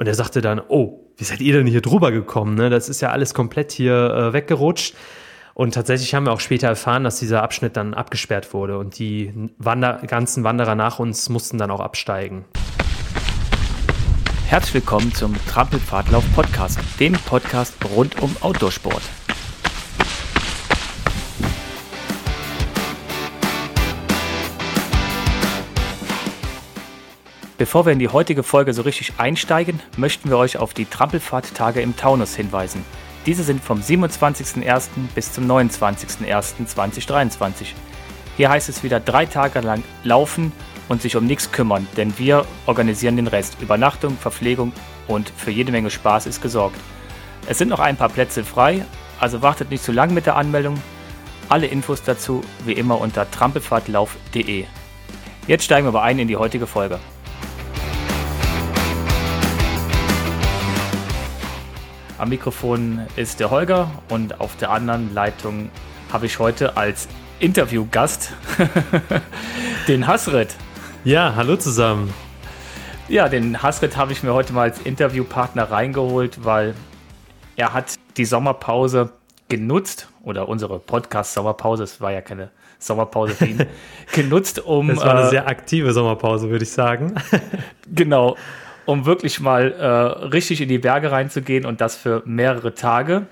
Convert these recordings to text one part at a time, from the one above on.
Und er sagte dann, oh, wie seid ihr denn hier drüber gekommen? Ne? Das ist ja alles komplett hier äh, weggerutscht. Und tatsächlich haben wir auch später erfahren, dass dieser Abschnitt dann abgesperrt wurde und die Wander ganzen Wanderer nach uns mussten dann auch absteigen. Herzlich willkommen zum Trampelpfadlauf Podcast, dem Podcast rund um Outdoorsport. Bevor wir in die heutige Folge so richtig einsteigen, möchten wir euch auf die Trampelpfad-Tage im Taunus hinweisen. Diese sind vom 27.01. bis zum 29.01.2023. Hier heißt es wieder drei Tage lang laufen und sich um nichts kümmern, denn wir organisieren den Rest. Übernachtung, Verpflegung und für jede Menge Spaß ist gesorgt. Es sind noch ein paar Plätze frei, also wartet nicht zu lang mit der Anmeldung. Alle Infos dazu wie immer unter trampelpfadlauf.de. Jetzt steigen wir aber ein in die heutige Folge. Am Mikrofon ist der Holger und auf der anderen Leitung habe ich heute als Interviewgast den Hasret. Ja, hallo zusammen. Ja, den Hasret habe ich mir heute mal als Interviewpartner reingeholt, weil er hat die Sommerpause genutzt oder unsere Podcast-Sommerpause, es war ja keine Sommerpause für ihn, genutzt, um. Das war eine äh, sehr aktive Sommerpause, würde ich sagen. genau, um wirklich mal äh, richtig in die Berge reinzugehen und das für mehrere Tage.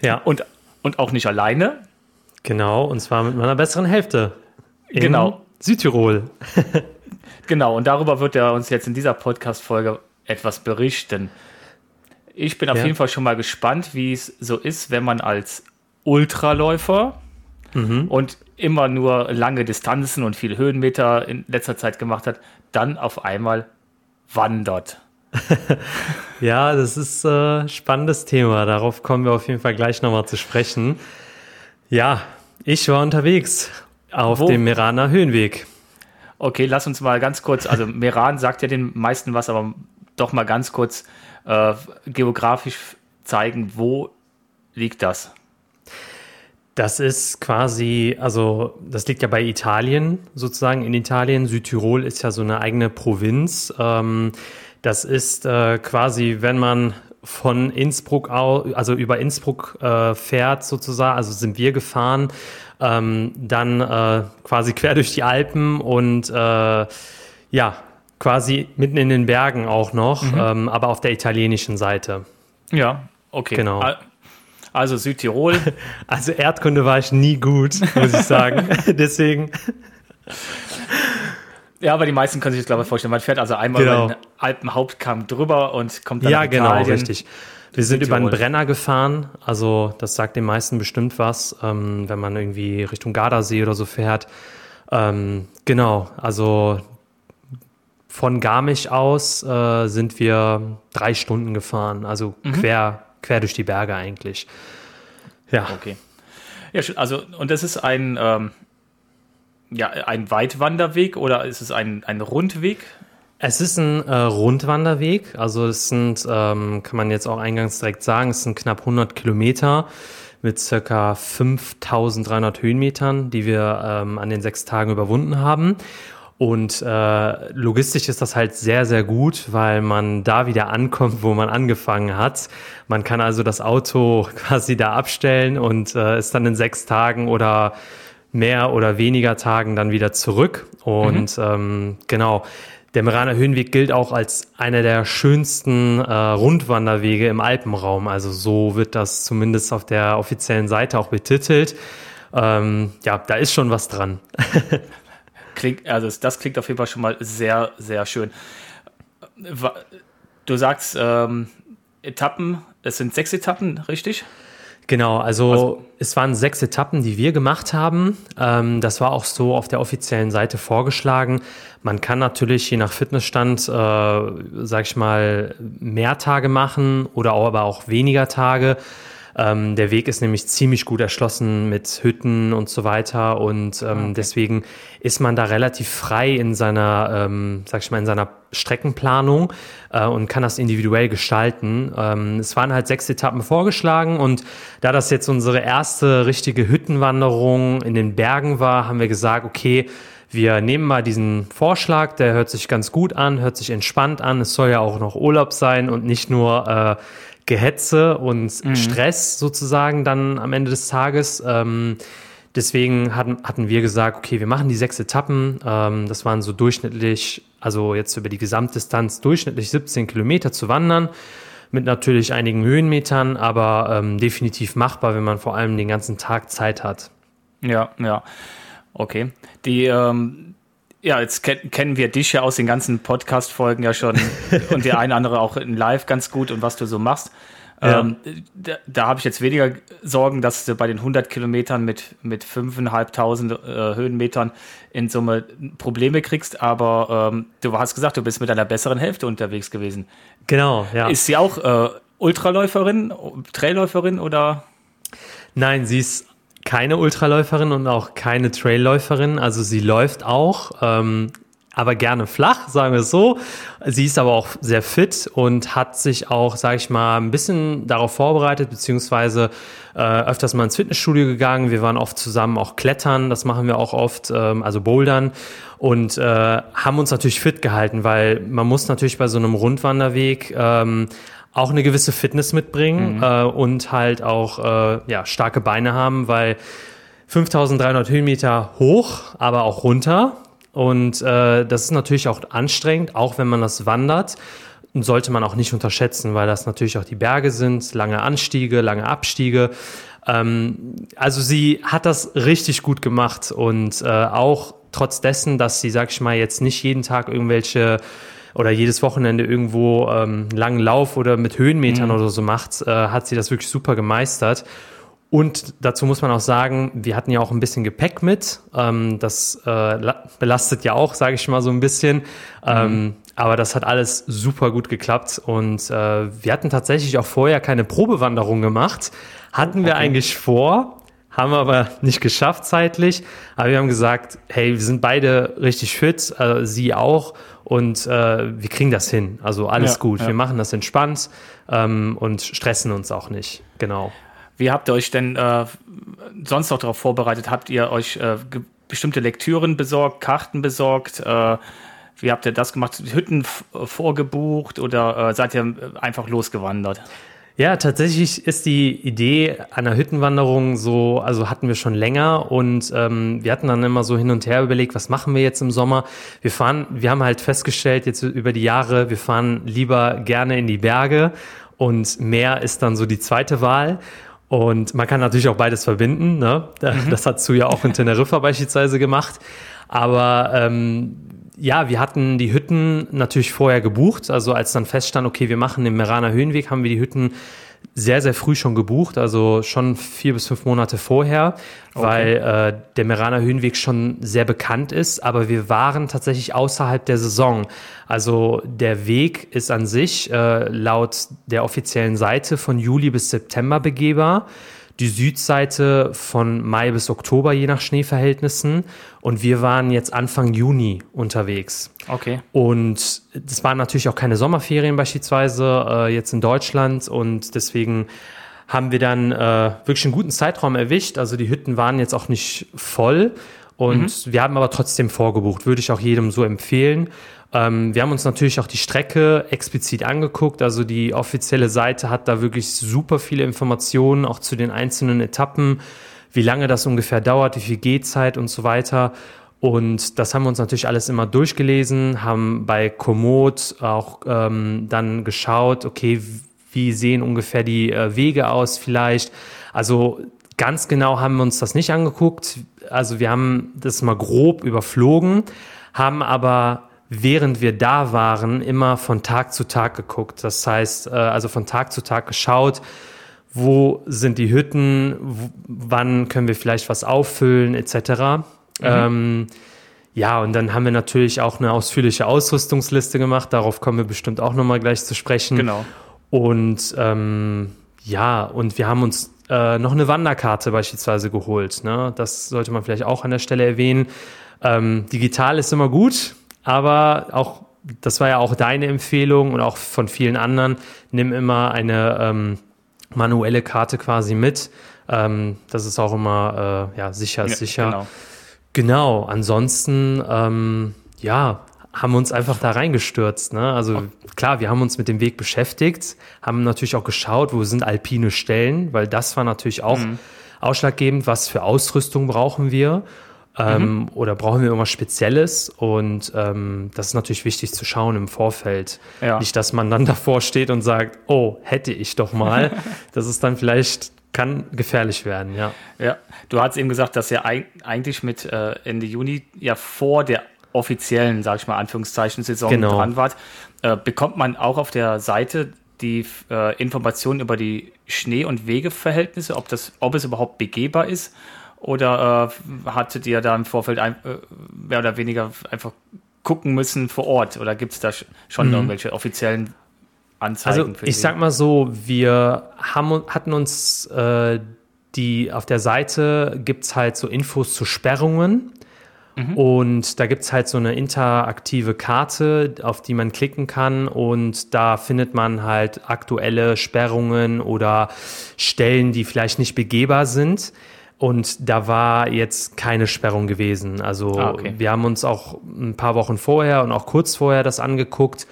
Ja. Und, und auch nicht alleine. Genau, und zwar mit meiner besseren Hälfte. In genau. Südtirol. genau, und darüber wird er uns jetzt in dieser Podcast-Folge etwas berichten. Ich bin auf ja. jeden Fall schon mal gespannt, wie es so ist, wenn man als Ultraläufer mhm. und immer nur lange Distanzen und viele Höhenmeter in letzter Zeit gemacht hat, dann auf einmal wandert. ja, das ist ein äh, spannendes Thema. Darauf kommen wir auf jeden Fall gleich nochmal zu sprechen. Ja, ich war unterwegs auf Wo? dem Meraner Höhenweg. Okay, lass uns mal ganz kurz, also Meran sagt ja den meisten was, aber doch mal ganz kurz äh, geografisch zeigen, wo liegt das? Das ist quasi, also das liegt ja bei Italien sozusagen. In Italien, Südtirol ist ja so eine eigene Provinz. Ähm, das ist äh, quasi, wenn man von Innsbruck, also über Innsbruck äh, fährt sozusagen, also sind wir gefahren, ähm, dann äh, quasi quer durch die Alpen und äh, ja, quasi mitten in den Bergen auch noch, mhm. ähm, aber auf der italienischen Seite. Ja, okay. Genau. Also Südtirol. Also Erdkunde war ich nie gut, muss ich sagen. Deswegen. Ja, aber die meisten können sich das, glaube ich, vorstellen. Man fährt also einmal genau. über den Alpenhauptkamm drüber und kommt dann Ja, genau, richtig. Wir sind über einen Brenner gefahren, also das sagt den meisten bestimmt was, ähm, wenn man irgendwie Richtung Gardasee oder so fährt. Ähm, genau, also von Garmisch aus äh, sind wir drei Stunden gefahren, also mhm. quer quer durch die Berge eigentlich. Ja. Okay. Ja, also, und das ist ein, ähm, ja, ein Weitwanderweg oder ist es ein, ein Rundweg? Es ist ein äh, Rundwanderweg, also es sind, ähm, kann man jetzt auch eingangs direkt sagen, es sind knapp 100 Kilometer mit circa 5300 Höhenmetern, die wir ähm, an den sechs Tagen überwunden haben. Und äh, logistisch ist das halt sehr, sehr gut, weil man da wieder ankommt, wo man angefangen hat. Man kann also das Auto quasi da abstellen und äh, ist dann in sechs Tagen oder mehr oder weniger Tagen dann wieder zurück. Und mhm. ähm, genau, der Meraner Höhenweg gilt auch als einer der schönsten äh, Rundwanderwege im Alpenraum. Also so wird das zumindest auf der offiziellen Seite auch betitelt. Ähm, ja, da ist schon was dran. Klingt, also das klingt auf jeden Fall schon mal sehr, sehr schön. Du sagst ähm, Etappen, es sind sechs Etappen, richtig? Genau, also, also, es waren sechs Etappen, die wir gemacht haben. Ähm, das war auch so auf der offiziellen Seite vorgeschlagen. Man kann natürlich je nach Fitnessstand, äh, sag ich mal, mehr Tage machen oder auch, aber auch weniger Tage. Ähm, der Weg ist nämlich ziemlich gut erschlossen mit Hütten und so weiter und ähm, ah, okay. deswegen ist man da relativ frei in seiner, ähm, sag ich mal, in seiner Streckenplanung äh, und kann das individuell gestalten. Ähm, es waren halt sechs Etappen vorgeschlagen und da das jetzt unsere erste richtige Hüttenwanderung in den Bergen war, haben wir gesagt, okay, wir nehmen mal diesen Vorschlag, der hört sich ganz gut an, hört sich entspannt an. Es soll ja auch noch Urlaub sein und nicht nur äh, Gehetze und mhm. Stress sozusagen dann am Ende des Tages. Ähm, deswegen hatten, hatten wir gesagt, okay, wir machen die sechs Etappen. Ähm, das waren so durchschnittlich, also jetzt über die Gesamtdistanz durchschnittlich 17 Kilometer zu wandern mit natürlich einigen Höhenmetern, aber ähm, definitiv machbar, wenn man vor allem den ganzen Tag Zeit hat. Ja, ja. Okay. Die, ähm, ja, jetzt ken kennen wir dich ja aus den ganzen Podcast-Folgen ja schon und der eine andere auch in Live ganz gut und was du so machst. Ja. Ähm, da, da habe ich jetzt weniger Sorgen, dass du bei den 100 Kilometern mit, mit 5.500 äh, Höhenmetern in Summe Probleme kriegst, aber ähm, du hast gesagt, du bist mit einer besseren Hälfte unterwegs gewesen. Genau, ja. Ist sie auch äh, Ultraläuferin, Trailläuferin oder? Nein, sie ist keine Ultraläuferin und auch keine Trailläuferin. Also sie läuft auch, ähm, aber gerne flach, sagen wir es so. Sie ist aber auch sehr fit und hat sich auch, sage ich mal, ein bisschen darauf vorbereitet, beziehungsweise äh, öfters mal ins Fitnessstudio gegangen. Wir waren oft zusammen auch klettern, das machen wir auch oft, ähm, also bouldern und äh, haben uns natürlich fit gehalten, weil man muss natürlich bei so einem Rundwanderweg ähm, auch eine gewisse Fitness mitbringen mhm. äh, und halt auch äh, ja, starke Beine haben, weil 5300 Höhenmeter hoch, aber auch runter. Und äh, das ist natürlich auch anstrengend, auch wenn man das wandert. Und sollte man auch nicht unterschätzen, weil das natürlich auch die Berge sind, lange Anstiege, lange Abstiege. Ähm, also sie hat das richtig gut gemacht und äh, auch trotz dessen, dass sie, sag ich mal, jetzt nicht jeden Tag irgendwelche oder jedes Wochenende irgendwo ähm, langen Lauf oder mit Höhenmetern mhm. oder so macht, äh, hat sie das wirklich super gemeistert. Und dazu muss man auch sagen, wir hatten ja auch ein bisschen Gepäck mit. Ähm, das äh, belastet ja auch, sage ich mal so ein bisschen. Mhm. Ähm, aber das hat alles super gut geklappt. Und äh, wir hatten tatsächlich auch vorher keine Probewanderung gemacht. Hatten wir eigentlich vor, haben wir aber nicht geschafft zeitlich. Aber wir haben gesagt, hey, wir sind beide richtig fit, äh, sie auch. Und äh, wir kriegen das hin. Also alles ja, gut. Ja. Wir machen das entspannt ähm, und stressen uns auch nicht. Genau. Wie habt ihr euch denn äh, sonst noch darauf vorbereitet? Habt ihr euch äh, bestimmte Lektüren besorgt, Karten besorgt? Äh, wie habt ihr das gemacht? Hütten vorgebucht oder äh, seid ihr einfach losgewandert? Ja, tatsächlich ist die Idee einer Hüttenwanderung so, also hatten wir schon länger und ähm, wir hatten dann immer so hin und her überlegt, was machen wir jetzt im Sommer? Wir fahren, wir haben halt festgestellt jetzt über die Jahre, wir fahren lieber gerne in die Berge und Meer ist dann so die zweite Wahl. Und man kann natürlich auch beides verbinden. Ne? Mhm. Das hat Su ja auch in Teneriffa beispielsweise gemacht. Aber ähm, ja, wir hatten die Hütten natürlich vorher gebucht. Also als dann feststand, okay, wir machen den Meraner Höhenweg, haben wir die Hütten sehr, sehr früh schon gebucht, also schon vier bis fünf Monate vorher, okay. weil äh, der Meraner Höhenweg schon sehr bekannt ist, aber wir waren tatsächlich außerhalb der Saison. Also der Weg ist an sich äh, laut der offiziellen Seite von Juli bis September begehbar die Südseite von Mai bis Oktober, je nach Schneeverhältnissen. Und wir waren jetzt Anfang Juni unterwegs. Okay. Und das waren natürlich auch keine Sommerferien beispielsweise äh, jetzt in Deutschland. Und deswegen haben wir dann äh, wirklich einen guten Zeitraum erwischt. Also die Hütten waren jetzt auch nicht voll. Und mhm. wir haben aber trotzdem vorgebucht. Würde ich auch jedem so empfehlen. Ähm, wir haben uns natürlich auch die Strecke explizit angeguckt. Also die offizielle Seite hat da wirklich super viele Informationen, auch zu den einzelnen Etappen, wie lange das ungefähr dauert, wie viel Gehzeit und so weiter. Und das haben wir uns natürlich alles immer durchgelesen, haben bei Komoot auch ähm, dann geschaut, okay, wie sehen ungefähr die äh, Wege aus vielleicht. Also ganz genau haben wir uns das nicht angeguckt. Also wir haben das mal grob überflogen, haben aber während wir da waren, immer von Tag zu Tag geguckt. Das heißt, äh, also von Tag zu Tag geschaut, wo sind die Hütten, wann können wir vielleicht was auffüllen, etc. Mhm. Ähm, ja, und dann haben wir natürlich auch eine ausführliche Ausrüstungsliste gemacht. Darauf kommen wir bestimmt auch nochmal gleich zu sprechen. Genau. Und ähm, ja, und wir haben uns äh, noch eine Wanderkarte beispielsweise geholt. Ne? Das sollte man vielleicht auch an der Stelle erwähnen. Ähm, digital ist immer gut, aber auch, das war ja auch deine Empfehlung und auch von vielen anderen, nimm immer eine ähm, manuelle Karte quasi mit. Ähm, das ist auch immer äh, ja, sicher, ja, sicher. Genau. Genau, ansonsten, ähm, ja, haben wir uns einfach da reingestürzt. Ne? Also klar, wir haben uns mit dem Weg beschäftigt, haben natürlich auch geschaut, wo sind alpine Stellen, weil das war natürlich auch mhm. ausschlaggebend, was für Ausrüstung brauchen wir. Ähm, mhm. Oder brauchen wir irgendwas Spezielles? Und ähm, das ist natürlich wichtig zu schauen im Vorfeld. Ja. Nicht, dass man dann davor steht und sagt, oh, hätte ich doch mal. das ist dann vielleicht kann gefährlich werden, ja. Ja, du hast eben gesagt, dass ihr eigentlich mit äh, Ende Juni ja vor der offiziellen, sage ich mal, Anführungszeichen Saison genau. dran wart. Äh, bekommt man auch auf der Seite die äh, Informationen über die Schnee- und Wegeverhältnisse, ob, das, ob es überhaupt begehbar ist? Oder äh, hattet ihr da im Vorfeld ein, äh, mehr oder weniger einfach gucken müssen vor Ort? Oder gibt es da schon mhm. irgendwelche offiziellen Anzeigen? Also ich sag mal so, wir haben, hatten uns äh, die auf der Seite gibt es halt so Infos zu Sperrungen. Mhm. Und da gibt es halt so eine interaktive Karte, auf die man klicken kann. Und da findet man halt aktuelle Sperrungen oder Stellen, die vielleicht nicht begehbar sind. Und da war jetzt keine Sperrung gewesen. Also ah, okay. wir haben uns auch ein paar Wochen vorher und auch kurz vorher das angeguckt.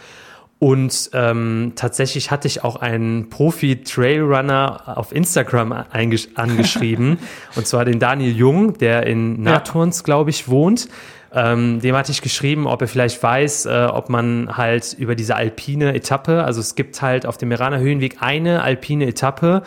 Und ähm, tatsächlich hatte ich auch einen Profi-Trailrunner auf Instagram angeschrieben. und zwar den Daniel Jung, der in Naturns, ja. glaube ich, wohnt. Ähm, dem hatte ich geschrieben, ob er vielleicht weiß, äh, ob man halt über diese alpine Etappe, also es gibt halt auf dem Meraner Höhenweg eine alpine Etappe,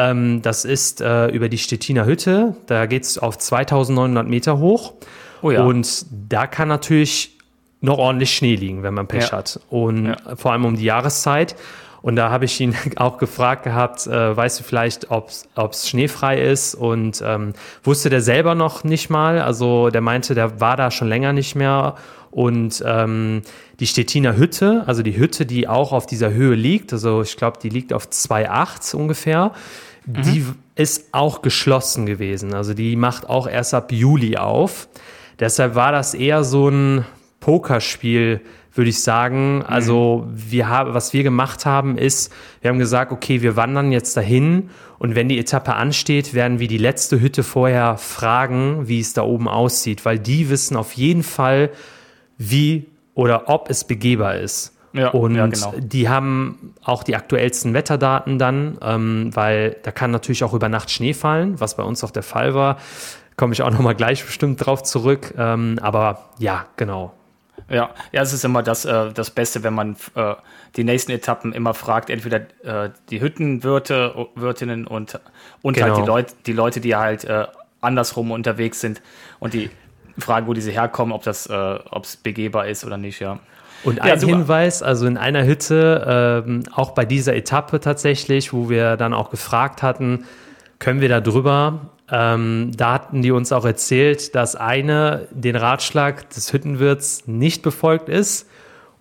ähm, das ist äh, über die Stettiner Hütte, da geht's auf 2900 Meter hoch. Oh ja. Und da kann natürlich noch ordentlich Schnee liegen, wenn man Pech ja. hat. Und ja. vor allem um die Jahreszeit. Und da habe ich ihn auch gefragt gehabt, äh, weißt du vielleicht, ob es schneefrei ist? Und ähm, wusste der selber noch nicht mal. Also der meinte, der war da schon länger nicht mehr. Und ähm, die Stettiner Hütte, also die Hütte, die auch auf dieser Höhe liegt, also ich glaube, die liegt auf 2,8 ungefähr, mhm. die ist auch geschlossen gewesen. Also die macht auch erst ab Juli auf. Deshalb war das eher so ein Pokerspiel, würde ich sagen. Mhm. Also wir haben, was wir gemacht haben, ist, wir haben gesagt, okay, wir wandern jetzt dahin und wenn die Etappe ansteht, werden wir die letzte Hütte vorher fragen, wie es da oben aussieht, weil die wissen auf jeden Fall, wie oder ob es begehbar ist. Ja, und ja, genau. die haben auch die aktuellsten Wetterdaten dann, ähm, weil da kann natürlich auch über Nacht Schnee fallen, was bei uns auch der Fall war. Komme ich auch nochmal gleich bestimmt drauf zurück. Ähm, aber ja, genau. Ja, ja, es ist immer das, äh, das Beste, wenn man äh, die nächsten Etappen immer fragt, entweder äh, die Hüttenwirte, Wirtinnen und, und genau. halt die, genau. Leut, die Leute, die halt äh, andersrum unterwegs sind und die fragen, wo diese herkommen, ob das, äh, ob es begehbar ist oder nicht, ja. Und ein ja, Hinweis, also in einer Hütte, ähm, auch bei dieser Etappe tatsächlich, wo wir dann auch gefragt hatten, können wir da drüber? Ähm, da hatten die uns auch erzählt, dass eine den Ratschlag des Hüttenwirts nicht befolgt ist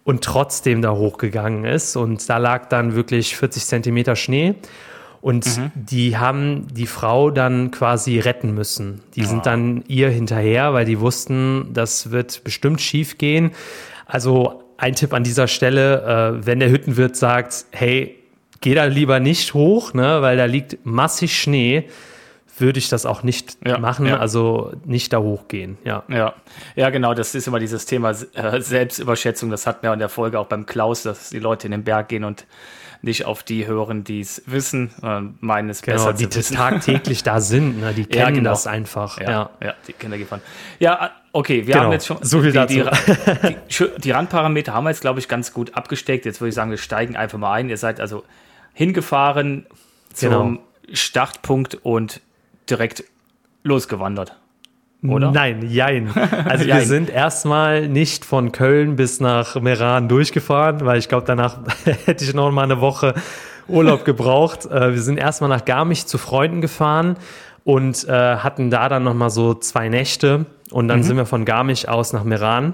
und trotzdem da hochgegangen ist. Und da lag dann wirklich 40 Zentimeter Schnee. Und mhm. die haben die Frau dann quasi retten müssen. Die ja. sind dann ihr hinterher, weil die wussten, das wird bestimmt schief gehen. Also ein Tipp an dieser Stelle, äh, wenn der Hüttenwirt sagt, hey, geh da lieber nicht hoch, ne, weil da liegt massig Schnee, würde ich das auch nicht ja, machen, ja. also nicht da hochgehen, ja. Ja, ja genau, das ist immer dieses Thema äh, Selbstüberschätzung, das hatten wir in der Folge auch beim Klaus, dass die Leute in den Berg gehen und nicht auf die hören, die es wissen, äh, meinen es genau, besser die zu wissen. tagtäglich da sind, ne? die kennen ja, genau. das einfach. Ja, ja. ja die Kinder gefahren. Ja, okay, wir genau. haben jetzt schon so viel die, dazu. Die, die, die Randparameter haben wir jetzt, glaube ich, ganz gut abgesteckt. Jetzt würde ich sagen, wir steigen einfach mal ein. Ihr seid also hingefahren zum genau. Startpunkt und direkt losgewandert. Oder? Nein, jein. Also jein. wir sind erstmal nicht von Köln bis nach Meran durchgefahren, weil ich glaube, danach hätte ich noch mal eine Woche Urlaub gebraucht. Äh, wir sind erstmal nach Garmisch zu Freunden gefahren und äh, hatten da dann noch mal so zwei Nächte und dann mhm. sind wir von Garmisch aus nach Meran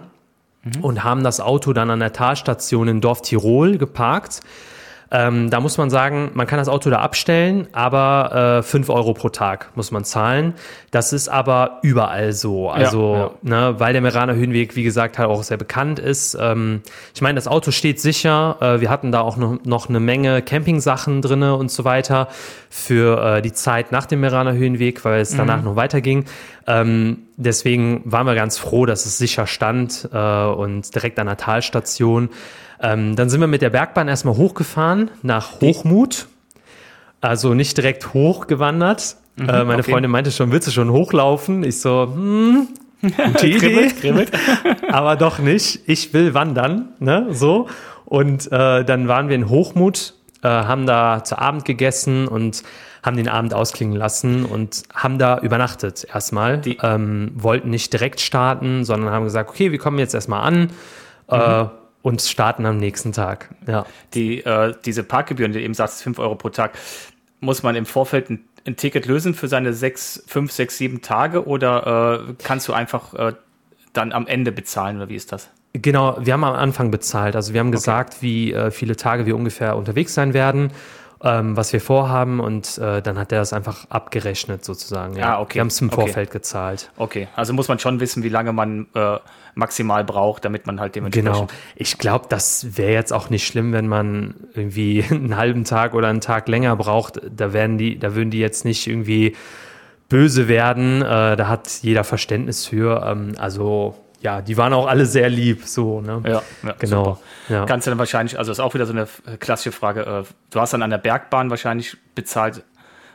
mhm. und haben das Auto dann an der Talstation in Dorf Tirol geparkt Ähm, da muss man sagen, man kann das Auto da abstellen, aber äh, 5 Euro pro Tag muss man zahlen. Das ist aber überall so. Also, ja, ja. Ne, weil der Meraner Höhenweg, wie gesagt, halt auch sehr bekannt ist. Ähm, ich meine, das Auto steht sicher. Äh, wir hatten da auch noch, noch eine Menge Campingsachen drinne und so weiter für äh, die Zeit nach dem Meraner Höhenweg, weil es danach mhm. noch weiterging. Ähm, deswegen waren wir ganz froh, dass es sicher stand äh, und direkt an der Talstation. Ähm, dann sind wir mit der Bergbahn erstmal hochgefahren nach Hochmut. Also nicht direkt hochgewandert. Mhm, äh, meine okay. Freundin meinte schon, willst du schon hochlaufen? Ich so, hm, gute Idee. kribbelt, kribbelt. Aber doch nicht. Ich will wandern, ne, so. Und äh, dann waren wir in Hochmut, äh, haben da zu Abend gegessen und haben den Abend ausklingen lassen und haben da übernachtet erstmal. Die ähm, wollten nicht direkt starten, sondern haben gesagt, okay, wir kommen jetzt erstmal an. Äh, mhm. Und starten am nächsten Tag. Ja. Die, äh, diese Parkgebühren, die eben sagst, 5 Euro pro Tag, muss man im Vorfeld ein, ein, Ticket lösen für seine 6, 5, 6, 7 Tage oder äh, kannst du einfach äh, dann am Ende bezahlen oder wie ist das? Genau, wir haben am Anfang bezahlt. Also wir haben okay. gesagt, wie äh, viele Tage wir ungefähr unterwegs sein werden ähm, was wir vorhaben und äh, dann hat er das einfach abgerechnet sozusagen. Ja, ah, okay. Wir haben es im Vorfeld okay. gezahlt. Okay, also muss man schon wissen, wie lange man äh, maximal braucht, damit man halt dementsprechend. Genau. Ich glaube, das wäre jetzt auch nicht schlimm, wenn man irgendwie einen halben Tag oder einen Tag länger braucht. Da werden die, da würden die jetzt nicht irgendwie böse werden. Äh, da hat jeder Verständnis für. Ähm, also ja, die waren auch alle sehr lieb, so, ne? Ja, ja genau. Ja. Kannst du dann wahrscheinlich, also ist auch wieder so eine klassische Frage, äh, du hast dann an der Bergbahn wahrscheinlich bezahlt,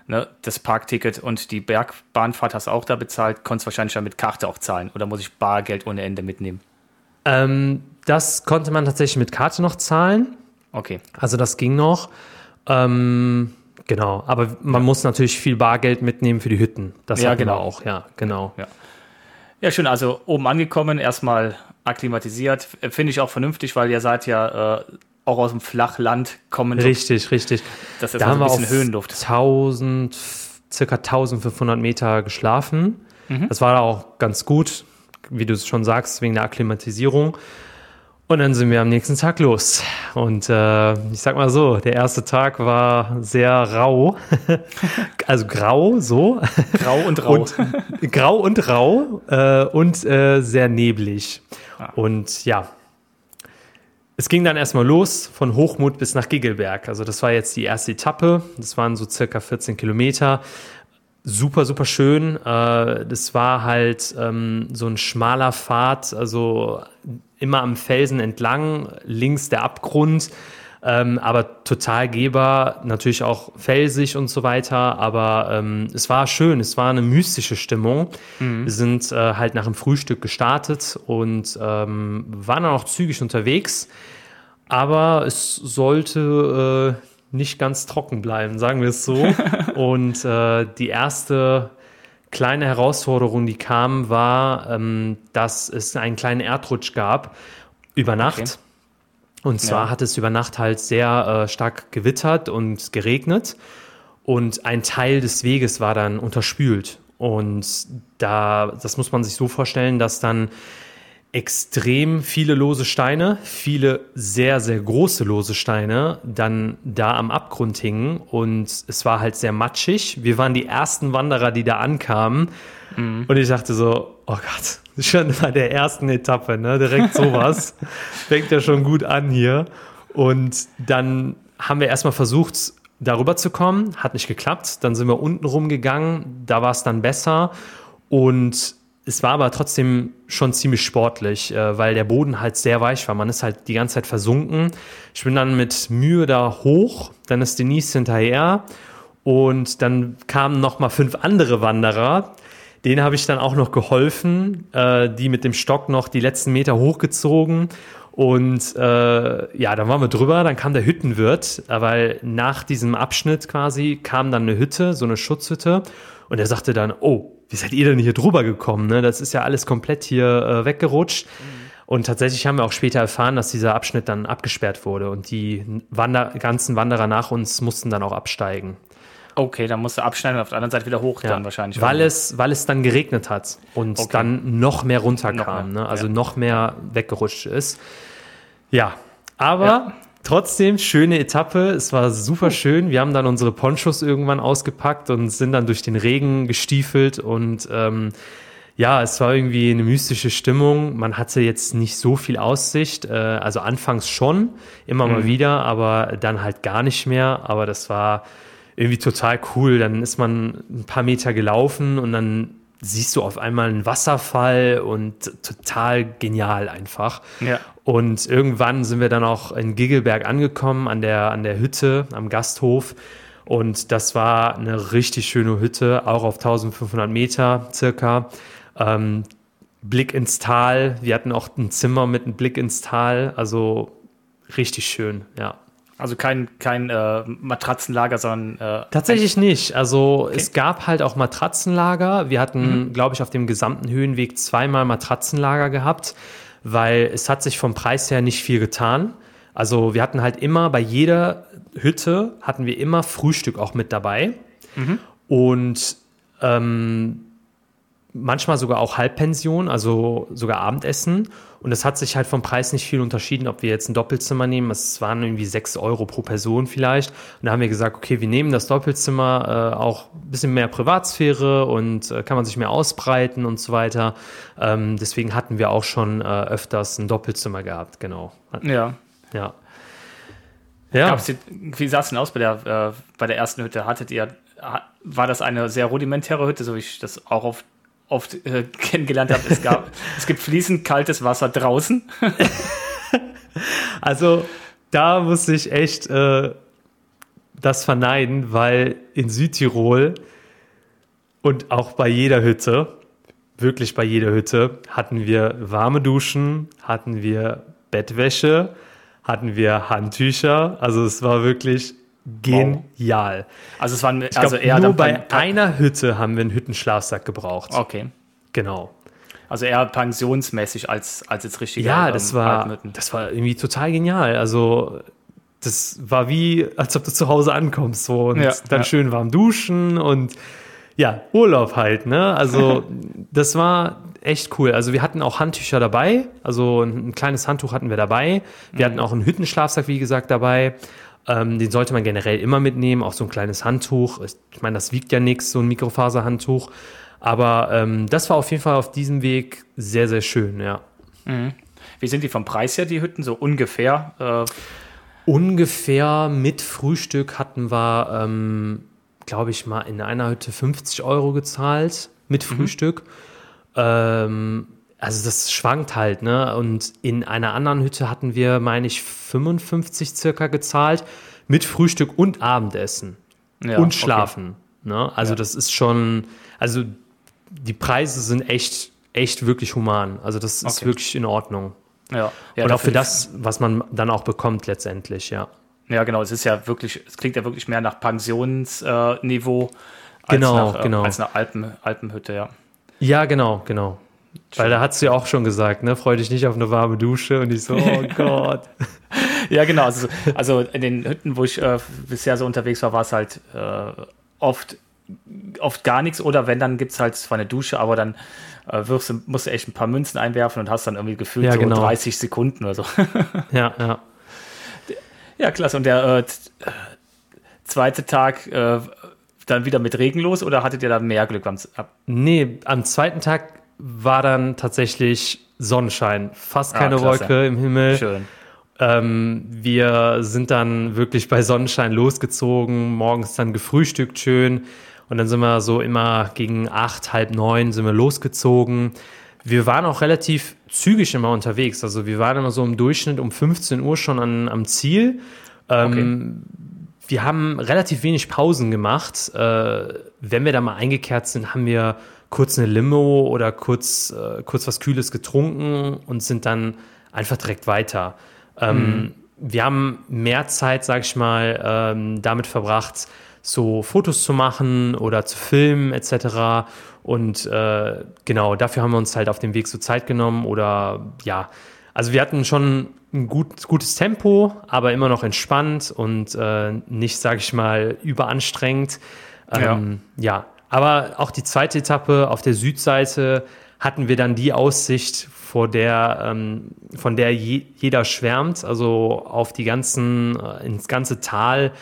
ne, das Parkticket und die Bergbahnfahrt hast du auch da bezahlt, konntest wahrscheinlich dann mit Karte auch zahlen oder muss ich Bargeld ohne Ende mitnehmen? Ähm, das konnte man tatsächlich mit Karte noch zahlen. Okay. Also das ging noch. Ähm, genau, aber man ja. muss natürlich viel Bargeld mitnehmen für die Hütten. Das ja, genau. auch, ja, genau. Ja. Ja, schön. Also oben angekommen, erstmal akklimatisiert. Finde ich auch vernünftig, weil ihr seid ja äh, auch aus dem Flachland kommen. Richtig, richtig. Das ist da also ein bisschen Höhenluft. 1000, circa 1500 Meter geschlafen. Mhm. Das war auch ganz gut, wie du es schon sagst, wegen der Akklimatisierung. Und dann sind wir am nächsten Tag los. Und äh, ich sag mal so, der erste Tag war sehr rau. also grau, so. Grau und rau. Und, grau und rau äh, und äh, sehr neblig. Ah. Und ja, es ging dann erstmal los von Hochmut bis nach Giggelberg. Also das war jetzt die erste Etappe. Das waren so circa 14 Kilometer super, super schön. Äh, das war halt ähm, so ein schmaler Pfad, also immer am Felsen entlang, links der Abgrund. Ähm, aber total geber, natürlich auch felsig und so weiter. Aber ähm, es war schön, es war eine mystische Stimmung. Mhm. Wir sind äh, halt nach dem Frühstück gestartet und ähm, waren dann auch zügig unterwegs. Aber es sollte äh, nicht ganz trocken bleiben, sagen wir es so. und äh, die erste kleine Herausforderung, die kam, war, ähm, dass es einen kleinen Erdrutsch gab über Nacht. Okay. Und zwar ja. hat es über Nacht halt sehr äh, stark gewittert und geregnet. Und ein Teil des Weges war dann unterspült. Und da, das muss man sich so vorstellen, dass dann extrem viele lose Steine, viele sehr, sehr große lose Steine dann da am Abgrund hingen und es war halt sehr matschig. Wir waren die ersten Wanderer, die da ankamen mhm. und ich dachte so, oh Gott, schon bei der ersten Etappe, ne, direkt sowas. Fängt ja schon gut an hier. Und dann haben wir erstmal versucht, darüber zu kommen, hat nicht geklappt. Dann sind wir unten rumgegangen, da war es dann besser und es war aber trotzdem schon ziemlich sportlich, äh, weil der Boden halt sehr weich war. Man ist halt die ganze Zeit versunken. Ich bin dann mit Mühe da hoch, dann ist Denise hinterher und dann kamen noch mal fünf andere Wanderer. Denen habe ich dann auch noch geholfen, äh, die mit dem Stock noch die letzten Meter hochgezogen. Und äh, ja, dann waren wir drüber, dann kam der Hüttenwirt, weil nach diesem Abschnitt quasi kam dann eine Hütte, so eine Schutzhütte. Und er sagte dann, oh, wie seid ihr denn hier drüber gekommen? Ne? Das ist ja alles komplett hier äh, weggerutscht. Mhm. Und tatsächlich haben wir auch später erfahren, dass dieser Abschnitt dann abgesperrt wurde und die Wander ganzen Wanderer nach uns mussten dann auch absteigen. Okay, dann musst du abschneiden und auf der anderen Seite wieder hoch ja, dann wahrscheinlich. Weil es, weil es dann geregnet hat und okay. dann noch mehr runterkam, noch mehr, ne? also ja. noch mehr weggerutscht ist. Ja, aber ja. Trotzdem schöne Etappe. Es war super schön. Wir haben dann unsere Ponchos irgendwann ausgepackt und sind dann durch den Regen gestiefelt und ähm, ja, es war irgendwie eine mystische Stimmung. Man hatte jetzt nicht so viel Aussicht. Äh, also anfangs schon, immer mhm. mal wieder, aber dann halt gar nicht mehr. Aber das war irgendwie total cool. Dann ist man ein paar Meter gelaufen und dann siehst du auf einmal einen Wasserfall und total genial einfach. Ja. Und irgendwann sind wir dann auch in Giggelberg angekommen, an der, an der Hütte, am Gasthof. Und das war eine richtig schöne Hütte, auch auf 1500 Meter circa. Ähm, Blick ins Tal. Wir hatten auch ein Zimmer mit einem Blick ins Tal. Also richtig schön, ja. Also kein, kein äh, Matratzenlager, sondern. Äh, Tatsächlich nicht. Also okay. es gab halt auch Matratzenlager. Wir hatten, mhm. glaube ich, auf dem gesamten Höhenweg zweimal Matratzenlager gehabt, weil es hat sich vom Preis her nicht viel getan. Also wir hatten halt immer bei jeder Hütte hatten wir immer Frühstück auch mit dabei. Mhm. Und ähm, manchmal sogar auch Halbpension, also sogar Abendessen. Und es hat sich halt vom Preis nicht viel unterschieden, ob wir jetzt ein Doppelzimmer nehmen. Es waren irgendwie sechs Euro pro Person vielleicht. Und da haben wir gesagt, okay, wir nehmen das Doppelzimmer, äh, auch ein bisschen mehr Privatsphäre und äh, kann man sich mehr ausbreiten und so weiter. Ähm, deswegen hatten wir auch schon äh, öfters ein Doppelzimmer gehabt, genau. Ja. Ja. Ja. Die, wie sah es denn aus bei der, äh, bei der ersten Hütte? Hattet ihr, war das eine sehr rudimentäre Hütte, so wie ich das auch auf oft äh, kennengelernt habe, es, gab, es gibt fließend kaltes Wasser draußen. also da muss ich echt äh, das verneiden, weil in Südtirol und auch bei jeder Hütte, wirklich bei jeder Hütte, hatten wir warme Duschen, hatten wir Bettwäsche, hatten wir Handtücher. Also es war wirklich Genial. Also es waren ich also glaub, eher nur bei einer Hütte haben wir einen Hüttenschlafsack gebraucht. Okay. Genau. Also eher pensionsmäßig als, als jetzt richtig. Ja, das war, das war irgendwie total genial. Also das war wie, als ob du zu Hause ankommst so und ja, dann ja. schön warm duschen und ja, Urlaub halt, ne? Also das war echt cool. Also wir hatten auch Handtücher dabei, also ein, ein kleines Handtuch hatten wir dabei. Wir mhm. hatten auch einen Hüttenschlafsack, wie gesagt, dabei. Ähm, den sollte man generell immer mitnehmen, auch so ein kleines Handtuch. Ich meine, das wiegt ja nichts, so ein Mikrofaserhandtuch. Aber ähm, das war auf jeden Fall auf diesem Weg sehr, sehr schön, ja. Mhm. Wie sind die vom Preis her, die Hütten, so ungefähr? Äh ungefähr mit Frühstück hatten wir, ähm, glaube ich, mal in einer Hütte 50 Euro gezahlt mit mhm. Frühstück. Mhm. Ähm, also das schwankt halt, ne? Und in einer anderen Hütte hatten wir, meine ich, 55 circa gezahlt mit Frühstück und Abendessen ja, und Schlafen. Okay. Ne? Also ja. das ist schon, also die Preise sind echt, echt wirklich human. Also das ist okay. wirklich in Ordnung. Ja. ja und auch für das, was man dann auch bekommt letztendlich, ja. Ja, genau. Es ist ja wirklich, es klingt ja wirklich mehr nach Pensionsniveau äh, als genau, nach, äh, genau. als nach Alpen, Alpenhütte, ja. Ja, genau, genau. Weil da hat sie ja auch schon gesagt, ne, freu dich nicht auf eine warme Dusche und ich so, oh Gott. ja, genau. Also, also in den Hütten, wo ich äh, bisher so unterwegs war, war es halt äh, oft, oft gar nichts oder wenn, dann gibt es halt zwar eine Dusche, aber dann äh, wirfst musst du echt ein paar Münzen einwerfen und hast dann irgendwie gefühlt ja, genau. so 30 Sekunden oder so. ja, ja. Ja, klasse. Und der äh, zweite Tag äh, dann wieder mit Regen los oder hattet ihr da mehr Glück? Am, nee, am zweiten Tag war dann tatsächlich Sonnenschein. Fast keine ah, Wolke im Himmel. Schön. Ähm, wir sind dann wirklich bei Sonnenschein losgezogen, morgens dann gefrühstückt schön und dann sind wir so immer gegen acht, halb neun sind wir losgezogen. Wir waren auch relativ zügig immer unterwegs. Also wir waren immer so im Durchschnitt um 15 Uhr schon an, am Ziel. Ähm, okay. Wir haben relativ wenig Pausen gemacht. Äh, wenn wir da mal eingekehrt sind, haben wir kurz eine Limo oder kurz, äh, kurz was Kühles getrunken und sind dann einfach direkt weiter. Ähm, mhm. Wir haben mehr Zeit, sag ich mal, ähm, damit verbracht, so Fotos zu machen oder zu filmen etc. Und äh, genau, dafür haben wir uns halt auf dem Weg so Zeit genommen oder ja, also wir hatten schon ein gut, gutes Tempo, aber immer noch entspannt und äh, nicht, sag ich mal, überanstrengend. Ähm, ja. ja, aber auch die zweite Etappe auf der Südseite hatten wir dann die Aussicht, vor der, ähm, von der je, jeder schwärmt, also auf die ganzen, äh, ins ganze Tal,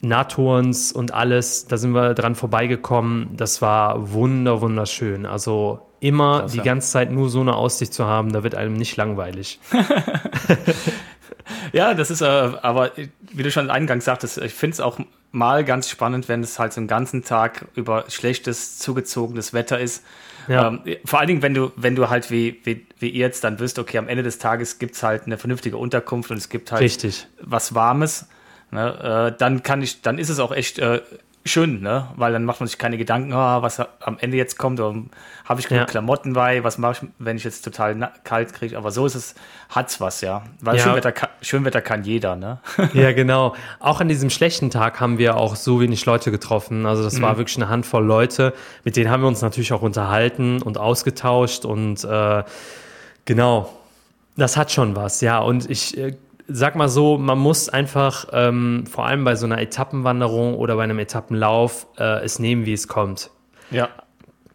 Naturens und alles, da sind wir dran vorbeigekommen. Das war wunder, wunderschön. Also immer Klasse. die ganze Zeit nur so eine Aussicht zu haben, da wird einem nicht langweilig. ja, das ist äh, aber, wie du schon eingangs sagtest, ich finde es auch mal ganz spannend, wenn es halt so einen ganzen Tag über schlechtes, zugezogenes Wetter ist. Ja. Ähm, vor allen Dingen, wenn du, wenn du halt wie, wie, wie ihr jetzt dann wirst, okay, am Ende des Tages gibt es halt eine vernünftige Unterkunft und es gibt halt Richtig. was Warmes. Ne? Äh, dann kann ich, dann ist es auch echt äh, schön, ne? Weil dann macht man sich keine Gedanken, oh, was am Ende jetzt kommt, oder habe ich genug ja. Klamotten bei, was mache ich, wenn ich jetzt total kalt kriege. Aber so ist es, hat's was, ja. Weil ja. Schönwetter, Schönwetter kann jeder, ne? Ja, genau. Auch an diesem schlechten Tag haben wir auch so wenig Leute getroffen. Also das mhm. war wirklich eine Handvoll Leute, mit denen haben wir uns natürlich auch unterhalten und ausgetauscht und äh, genau. Das hat schon was, ja. Und ich äh, sag mal so, man muss einfach ähm, vor allem bei so einer Etappenwanderung oder bei einem Etappenlauf äh, es nehmen, wie es kommt. Ja.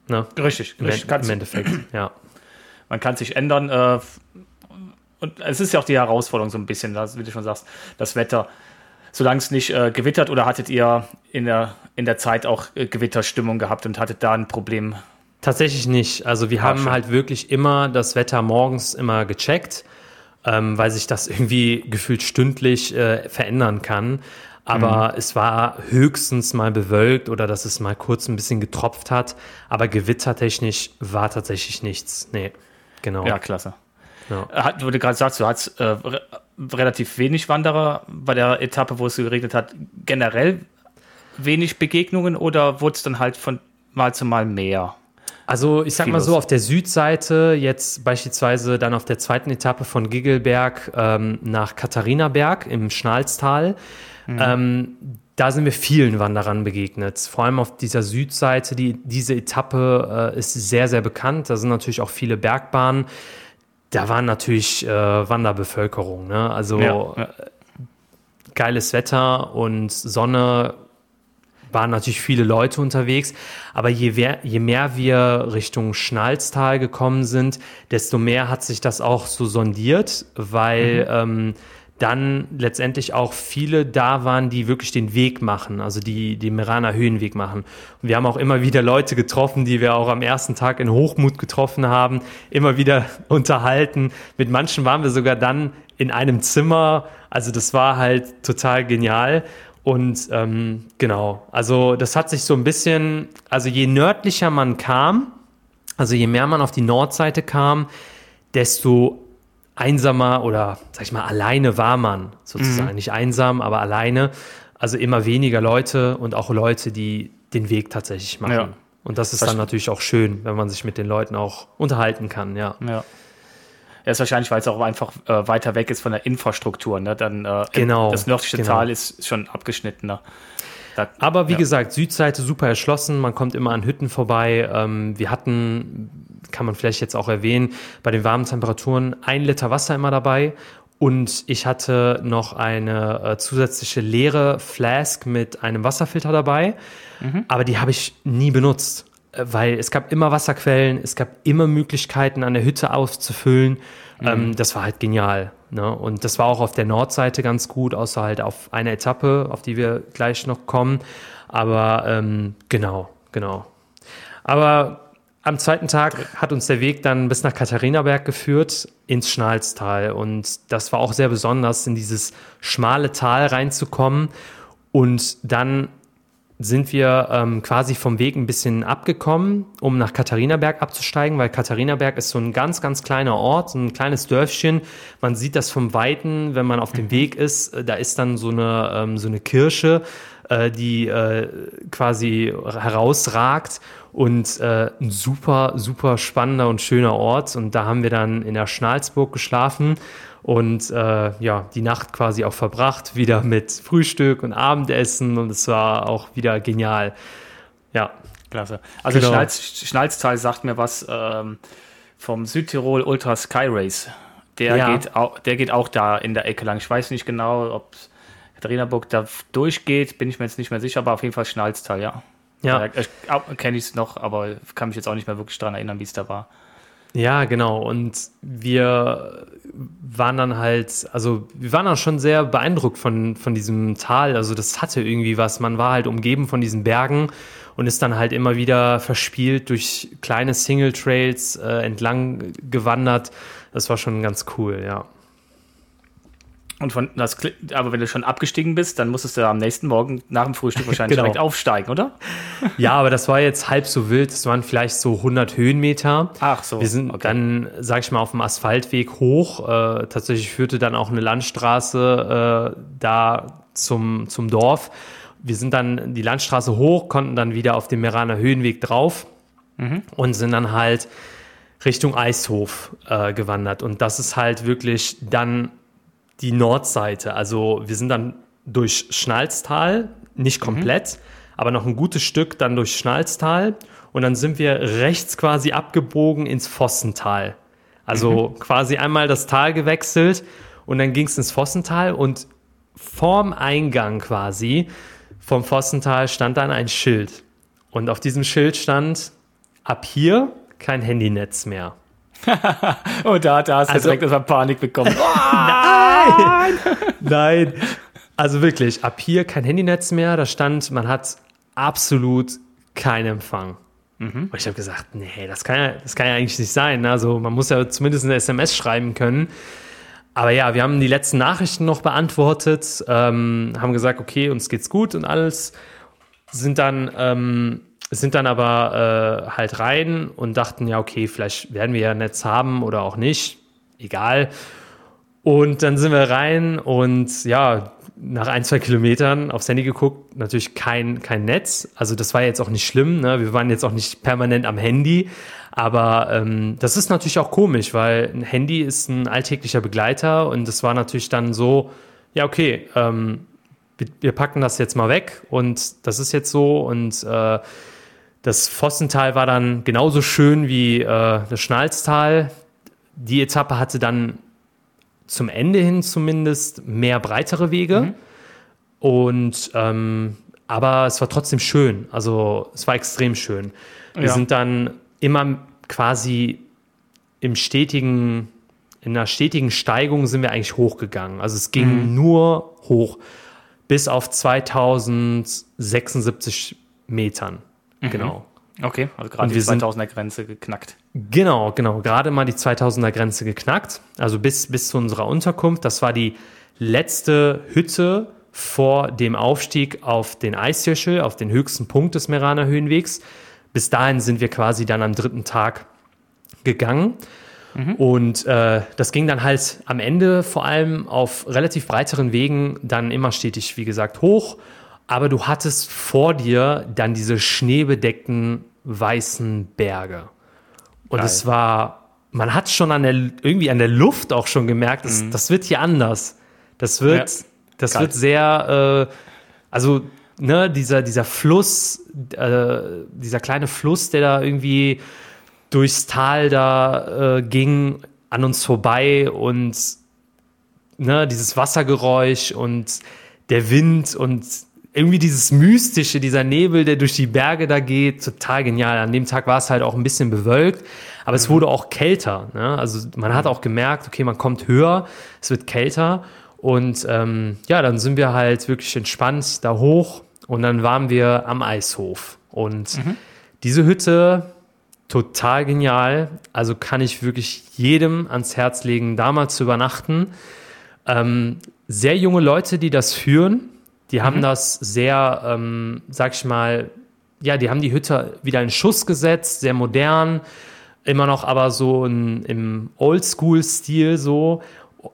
Ne? Richtig, Im, richtig. Im Endeffekt, ja. Man kann sich ändern. Äh, und es ist ja auch die Herausforderung so ein bisschen, wie du schon sagst, das Wetter. Solange es nicht äh, gewittert oder hattet ihr in der, in der Zeit auch äh, Gewitterstimmung gehabt und hattet da ein Problem? Tatsächlich nicht. Also wir ah, haben schön. halt wirklich immer das Wetter morgens immer gecheckt ähm, weil sich das irgendwie gefühlt stündlich äh, verändern kann. Aber mhm. es war höchstens mal bewölkt oder dass es mal kurz ein bisschen getropft hat. Aber gewittertechnisch war tatsächlich nichts. Nee, genau. Ja, klasse. Ja. Hat, wo du gerade sagst, du hattest äh, re relativ wenig Wanderer bei der Etappe, wo es geregnet hat. Generell wenig Begegnungen oder wurde es dann halt von Mal zu Mal mehr? Also ich sag mal so, auf der Südseite, jetzt beispielsweise dann auf der zweiten Etappe von Giggelberg ähm, nach Katharinaberg im Schnalztal, mhm. ähm, da sind wir vielen Wanderern begegnet. Vor allem auf dieser Südseite, die, diese Etappe äh, ist sehr, sehr bekannt. Da sind natürlich auch viele Bergbahnen. Da waren natürlich äh, Wanderbevölkerung. Ne? Also ja, ja. Geiles Wetter und Sonne waren natürlich viele Leute unterwegs, aber je, je mehr wir Richtung Schnalztal gekommen sind, desto mehr hat sich das auch so sondiert, weil mhm. ähm, dann letztendlich auch viele da waren, die wirklich den Weg machen, also die die Meraner Höhenweg machen. Und wir haben auch immer wieder Leute getroffen, die wir auch am ersten Tag in Hochmut getroffen haben, immer wieder unterhalten. Mit manchen waren wir sogar dann in einem Zimmer. Also das war halt total genial. Und ähm, genau, also das hat sich so ein bisschen, also je nördlicher man kam, also je mehr man auf die Nordseite kam, desto einsamer oder sag ich mal alleine war man sozusagen. Mhm. Nicht einsam, aber alleine. Also immer weniger Leute und auch Leute, die den Weg tatsächlich machen. Ja. Und das ist dann natürlich auch schön, wenn man sich mit den Leuten auch unterhalten kann, ja. Ja. Ja, ist wahrscheinlich, weil es auch einfach äh, weiter weg ist von der Infrastruktur. Ne? Dann, äh, genau, das nördliche genau. Tal ist schon abgeschnittener. Da, Aber wie ja. gesagt, Südseite super erschlossen, man kommt immer an Hütten vorbei. Ähm, wir hatten, kann man vielleicht jetzt auch erwähnen, bei den warmen Temperaturen ein Liter Wasser immer dabei. Und ich hatte noch eine äh, zusätzliche leere Flask mit einem Wasserfilter dabei. Mhm. Aber die habe ich nie benutzt weil es gab immer Wasserquellen, es gab immer Möglichkeiten, an der Hütte auszufüllen. Mhm. Ähm, das war halt genial. Ne? Und das war auch auf der Nordseite ganz gut, außer halt auf einer Etappe, auf die wir gleich noch kommen. Aber ähm, genau, genau. Aber am zweiten Tag hat uns der Weg dann bis nach Katharinaberg geführt, ins Schnalztal. Und das war auch sehr besonders, in dieses schmale Tal reinzukommen und dann sind wir ähm, quasi vom Weg ein bisschen abgekommen, um nach Katharinaberg abzusteigen, weil Katharinaberg ist so ein ganz, ganz kleiner Ort, so ein kleines Dörfchen. Man sieht das vom Weiten, wenn man auf dem mhm. Weg ist. Äh, da ist dann so eine, ähm, so eine Kirche, äh, die äh, quasi herausragt und äh, ein super, super spannender und schöner Ort. Und da haben wir dann in der Schnalzburg geschlafen und äh, ja, die Nacht quasi auch verbracht, wieder mit Frühstück und Abendessen und es war auch wieder genial. Ja. Klasse. Also genau. Schnalz, Schnalztal sagt mir was ähm, vom Südtirol Ultra Sky Race. Der, ja. geht auch, der geht auch da in der Ecke lang. Ich weiß nicht genau, ob Katharinaburg da durchgeht, bin ich mir jetzt nicht mehr sicher, aber auf jeden Fall Schnalztal, ja. Ja. Kenne ich es noch, aber kann mich jetzt auch nicht mehr wirklich daran erinnern, wie es da war. Ja, genau. Und wir waren dann halt, also wir waren dann schon sehr beeindruckt von, von diesem Tal. Also das hatte irgendwie was. Man war halt umgeben von diesen Bergen und ist dann halt immer wieder verspielt durch kleine Single Trails äh, entlang gewandert. Das war schon ganz cool, ja. Und von das, aber wenn du schon abgestiegen bist, dann musstest du am nächsten Morgen nach dem Frühstück wahrscheinlich genau. direkt aufsteigen, oder? ja, aber das war jetzt halb so wild. Es waren vielleicht so 100 Höhenmeter. Ach so. Wir sind okay. dann, sag ich mal, auf dem Asphaltweg hoch. Äh, tatsächlich führte dann auch eine Landstraße äh, da zum, zum Dorf. Wir sind dann die Landstraße hoch, konnten dann wieder auf den Meraner Höhenweg drauf mhm. und sind dann halt Richtung Eishof äh, gewandert. Und das ist halt wirklich dann die Nordseite. Also wir sind dann durch Schnalztal, nicht mhm. komplett, mhm. aber noch ein gutes Stück dann durch Schnalztal und dann sind wir rechts quasi abgebogen ins Vossental. Also mhm. quasi einmal das Tal gewechselt und dann ging es ins Vossental und vorm Eingang quasi vom Vossental stand dann ein Schild. Und auf diesem Schild stand, ab hier kein Handynetz mehr. und da, da hast du also, direkt erstmal Panik bekommen. Nein! Nein. Also wirklich, ab hier kein Handynetz mehr. Da stand, man hat absolut keinen Empfang. Mhm. Und ich habe gesagt, nee, das kann, ja, das kann ja eigentlich nicht sein. Also man muss ja zumindest eine SMS schreiben können. Aber ja, wir haben die letzten Nachrichten noch beantwortet, ähm, haben gesagt, okay, uns geht's gut und alles. Sind dann ähm, sind dann aber äh, halt rein und dachten, ja, okay, vielleicht werden wir ja Netz haben oder auch nicht. Egal. Und dann sind wir rein und ja, nach ein, zwei Kilometern aufs Handy geguckt, natürlich kein, kein Netz. Also das war jetzt auch nicht schlimm, ne? wir waren jetzt auch nicht permanent am Handy. Aber ähm, das ist natürlich auch komisch, weil ein Handy ist ein alltäglicher Begleiter und das war natürlich dann so, ja, okay, ähm, wir, packen das jetzt mal weg und das ist jetzt so und äh, das Vossental war dann genauso schön wie äh, das Schnalztal. Die Etappe hatte dann zum Ende hin zumindest mehr breitere Wege. Mhm. Und ähm, aber es war trotzdem schön. Also es war extrem schön. Wir ja. sind dann immer quasi im stetigen, in einer stetigen Steigung sind wir eigentlich hochgegangen. Also es ging mhm. nur hoch bis auf 2076 Metern. Mhm. Genau. Okay, also gerade die 2000er Grenze geknackt. Genau, genau. Gerade mal die 2000er Grenze geknackt. Also bis, bis zu unserer Unterkunft. Das war die letzte Hütte vor dem Aufstieg auf den Eisjöschel, auf den höchsten Punkt des Meraner Höhenwegs. Bis dahin sind wir quasi dann am dritten Tag gegangen. Mhm. Und äh, das ging dann halt am Ende vor allem auf relativ breiteren Wegen dann immer stetig, wie gesagt, hoch aber du hattest vor dir dann diese schneebedeckten weißen Berge. Und Geil. es war, man hat schon an der, irgendwie an der Luft auch schon gemerkt, das, mhm. das wird hier anders. Das wird, ja. das wird sehr, äh, also, ne, dieser, dieser Fluss, äh, dieser kleine Fluss, der da irgendwie durchs Tal da äh, ging, an uns vorbei und ne, dieses Wassergeräusch und der Wind und irgendwie dieses Mystische, dieser Nebel, der durch die Berge da geht, total genial. An dem Tag war es halt auch ein bisschen bewölkt, aber es mhm. wurde auch kälter. Ne? Also man hat auch gemerkt, okay, man kommt höher, es wird kälter. Und ähm, ja, dann sind wir halt wirklich entspannt da hoch und dann waren wir am Eishof. Und mhm. diese Hütte, total genial. Also kann ich wirklich jedem ans Herz legen, da mal zu übernachten. Ähm, sehr junge Leute, die das führen, die haben mhm. das sehr, ähm, sag ich mal, ja, die haben die Hütte wieder in Schuss gesetzt, sehr modern, immer noch aber so in, im Oldschool-Stil so.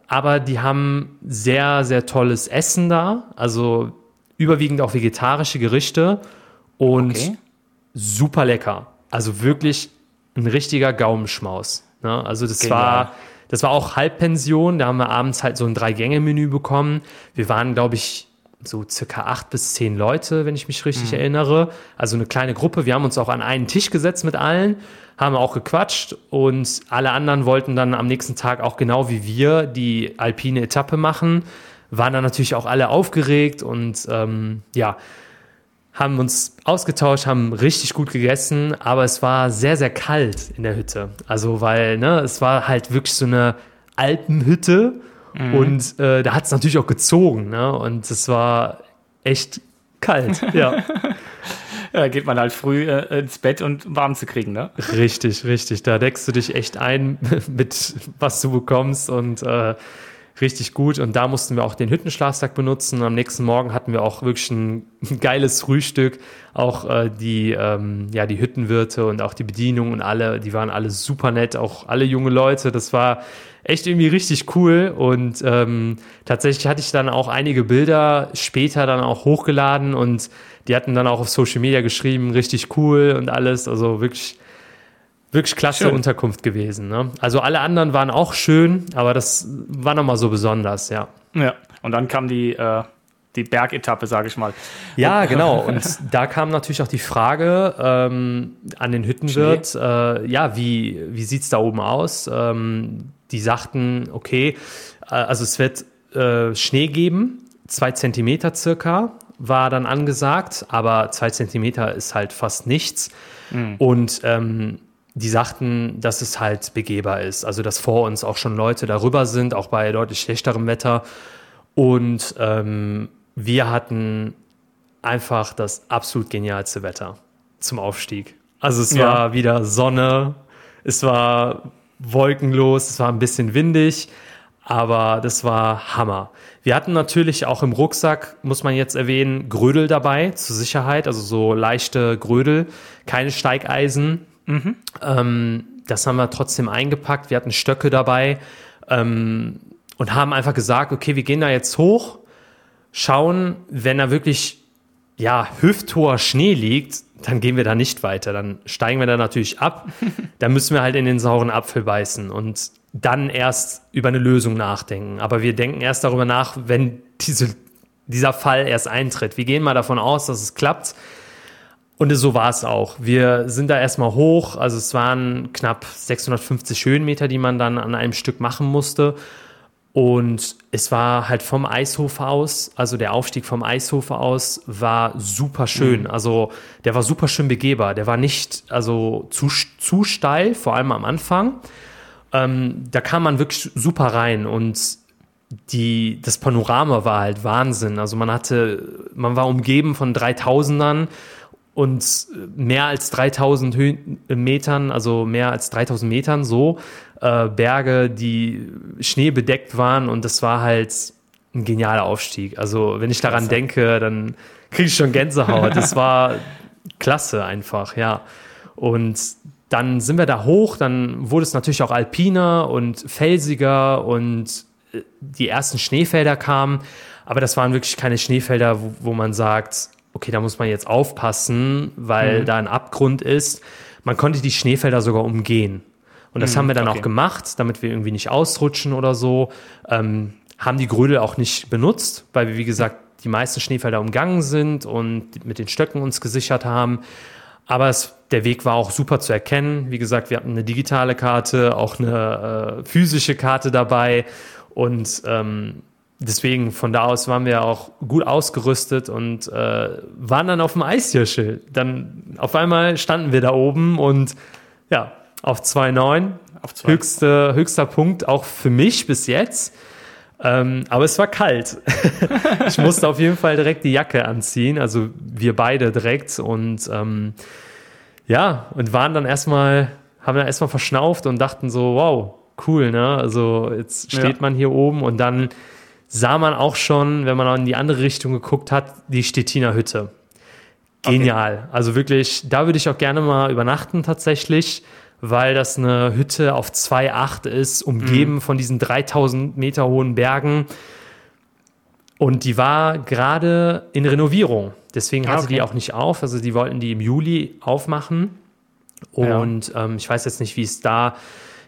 Aber die haben sehr, sehr tolles Essen da, also überwiegend auch vegetarische Gerichte und okay. super lecker. Also wirklich ein richtiger Gaumenschmaus. Ne? Also das Genial. war, das war auch Halbpension. Da haben wir abends halt so ein Drei-Gänge-Menü bekommen. Wir waren, glaube ich, so circa acht bis zehn Leute, wenn ich mich richtig mhm. erinnere. Also eine kleine Gruppe. Wir haben uns auch an einen Tisch gesetzt mit allen, haben auch gequatscht und alle anderen wollten dann am nächsten Tag auch genau wie wir die alpine Etappe machen. Waren dann natürlich auch alle aufgeregt und ähm, ja, haben uns ausgetauscht, haben richtig gut gegessen, aber es war sehr, sehr kalt in der Hütte. Also, weil, ne, es war halt wirklich so eine Alpenhütte mhm. und äh, da hat es natürlich auch gezogen, ne? Und es war echt kalt, ja. ja, geht man halt früh äh, ins Bett und warm zu kriegen, ne? Richtig, richtig. Da deckst du dich echt ein mit was du bekommst und äh, richtig gut. Und da mussten wir auch den Hüttenschlafsack benutzen. Am nächsten Morgen hatten wir auch wirklich ein geiles Frühstück. Auch äh, die, ähm, ja, die Hüttenwirte und auch die Bedienung und alle, die waren alle super nett, auch alle junge Leute. Das war echt irgendwie richtig cool. Und ähm, tatsächlich hatte ich dann auch einige Bilder später dann auch hochgeladen und die hatten dann auch auf Social Media geschrieben, richtig cool und alles. Also wirklich Wirklich klasse schön. Unterkunft gewesen. Ne? Also alle anderen waren auch schön, aber das war nochmal so besonders, ja. Ja, und dann kam die, äh, die Bergetappe, sage ich mal. Ja, genau. Und da kam natürlich auch die Frage ähm, an den Hüttenwirt, äh, ja, wie, wie sieht es da oben aus? Ähm, die sagten, okay, äh, also es wird äh, Schnee geben, zwei Zentimeter circa, war dann angesagt, aber zwei Zentimeter ist halt fast nichts. Mhm. Und ähm, die sagten, dass es halt begehbar ist. Also, dass vor uns auch schon Leute darüber sind, auch bei deutlich schlechterem Wetter. Und ähm, wir hatten einfach das absolut genialste Wetter zum Aufstieg. Also, es ja. war wieder Sonne, es war wolkenlos, es war ein bisschen windig, aber das war Hammer. Wir hatten natürlich auch im Rucksack, muss man jetzt erwähnen, Grödel dabei zur Sicherheit, also so leichte Grödel, keine Steigeisen Mhm. Ähm, das haben wir trotzdem eingepackt. Wir hatten Stöcke dabei ähm, und haben einfach gesagt, okay, wir gehen da jetzt hoch, schauen, wenn da wirklich ja, hüfthoher Schnee liegt, dann gehen wir da nicht weiter. Dann steigen wir da natürlich ab. dann müssen wir halt in den sauren Apfel beißen und dann erst über eine Lösung nachdenken. Aber wir denken erst darüber nach, wenn diese, dieser Fall erst eintritt. Wir gehen mal davon aus, dass es klappt. Und so war es auch. Wir sind da erstmal hoch, also es waren knapp 650 Höhenmeter, die man dann an einem Stück machen musste. Und es war halt vom Eishof aus, also der Aufstieg vom Eishof aus war super schön. Mhm. Also der war super schön begehbar. Der war nicht also zu, zu steil, vor allem am Anfang. Ähm, da kam man wirklich super rein und die, das Panorama war halt Wahnsinn. Also man hatte, man war umgeben von 3000ern und mehr als 3000 Hö Metern, also mehr als 3000 Metern so, äh, Berge, die schneebedeckt waren und das war halt ein genialer Aufstieg. Also wenn ich daran klasse. denke, dann kriege ich schon Gänsehaut. Das war klasse einfach, ja. Und dann sind wir da hoch, dann wurde es natürlich auch alpiner und felsiger und äh, die ersten Schneefelder kamen, aber das waren wirklich keine Schneefelder, wo, wo man sagt, okay, da muss man jetzt aufpassen, weil mhm. da ein Abgrund ist. Man konnte die Schneefelder sogar umgehen. Und das mhm, haben wir dann okay. auch gemacht, damit wir irgendwie nicht ausrutschen oder so. Ähm, haben die Grödel auch nicht benutzt, weil wir, wie gesagt, die meisten Schneefelder umgangen sind und mit den Stöcken uns gesichert haben. Aber es, der Weg war auch super zu erkennen. Wie gesagt, wir hatten eine digitale Karte, auch eine äh, physische Karte dabei. Und ähm, deswegen von da aus waren wir auch gut ausgerüstet und äh, waren dann auf dem Eishirsche. Dann auf einmal standen wir da oben und ja, auf 2,9. Auf zwei. Höchste, höchster Punkt auch für mich bis jetzt. Ähm, aber es war kalt. ich musste auf jeden Fall direkt die Jacke anziehen, also wir beide direkt und ähm, ja, und waren dann erstmal, haben dann erstmal verschnauft und dachten so, wow, cool, ne? Also jetzt steht ja. man hier oben und dann sah man auch schon, wenn man auch in die andere Richtung geguckt hat, die Stettiner Hütte. Genial. Okay. Also wirklich, da würde ich auch gerne mal übernachten tatsächlich, weil das eine Hütte auf 2,8 ist, umgeben mhm. von diesen 3000 Meter hohen Bergen. Und die war gerade in Renovierung. Deswegen hatte okay. die auch nicht auf. Also die wollten die im Juli aufmachen. Und ja. ähm, ich weiß jetzt nicht, wie es da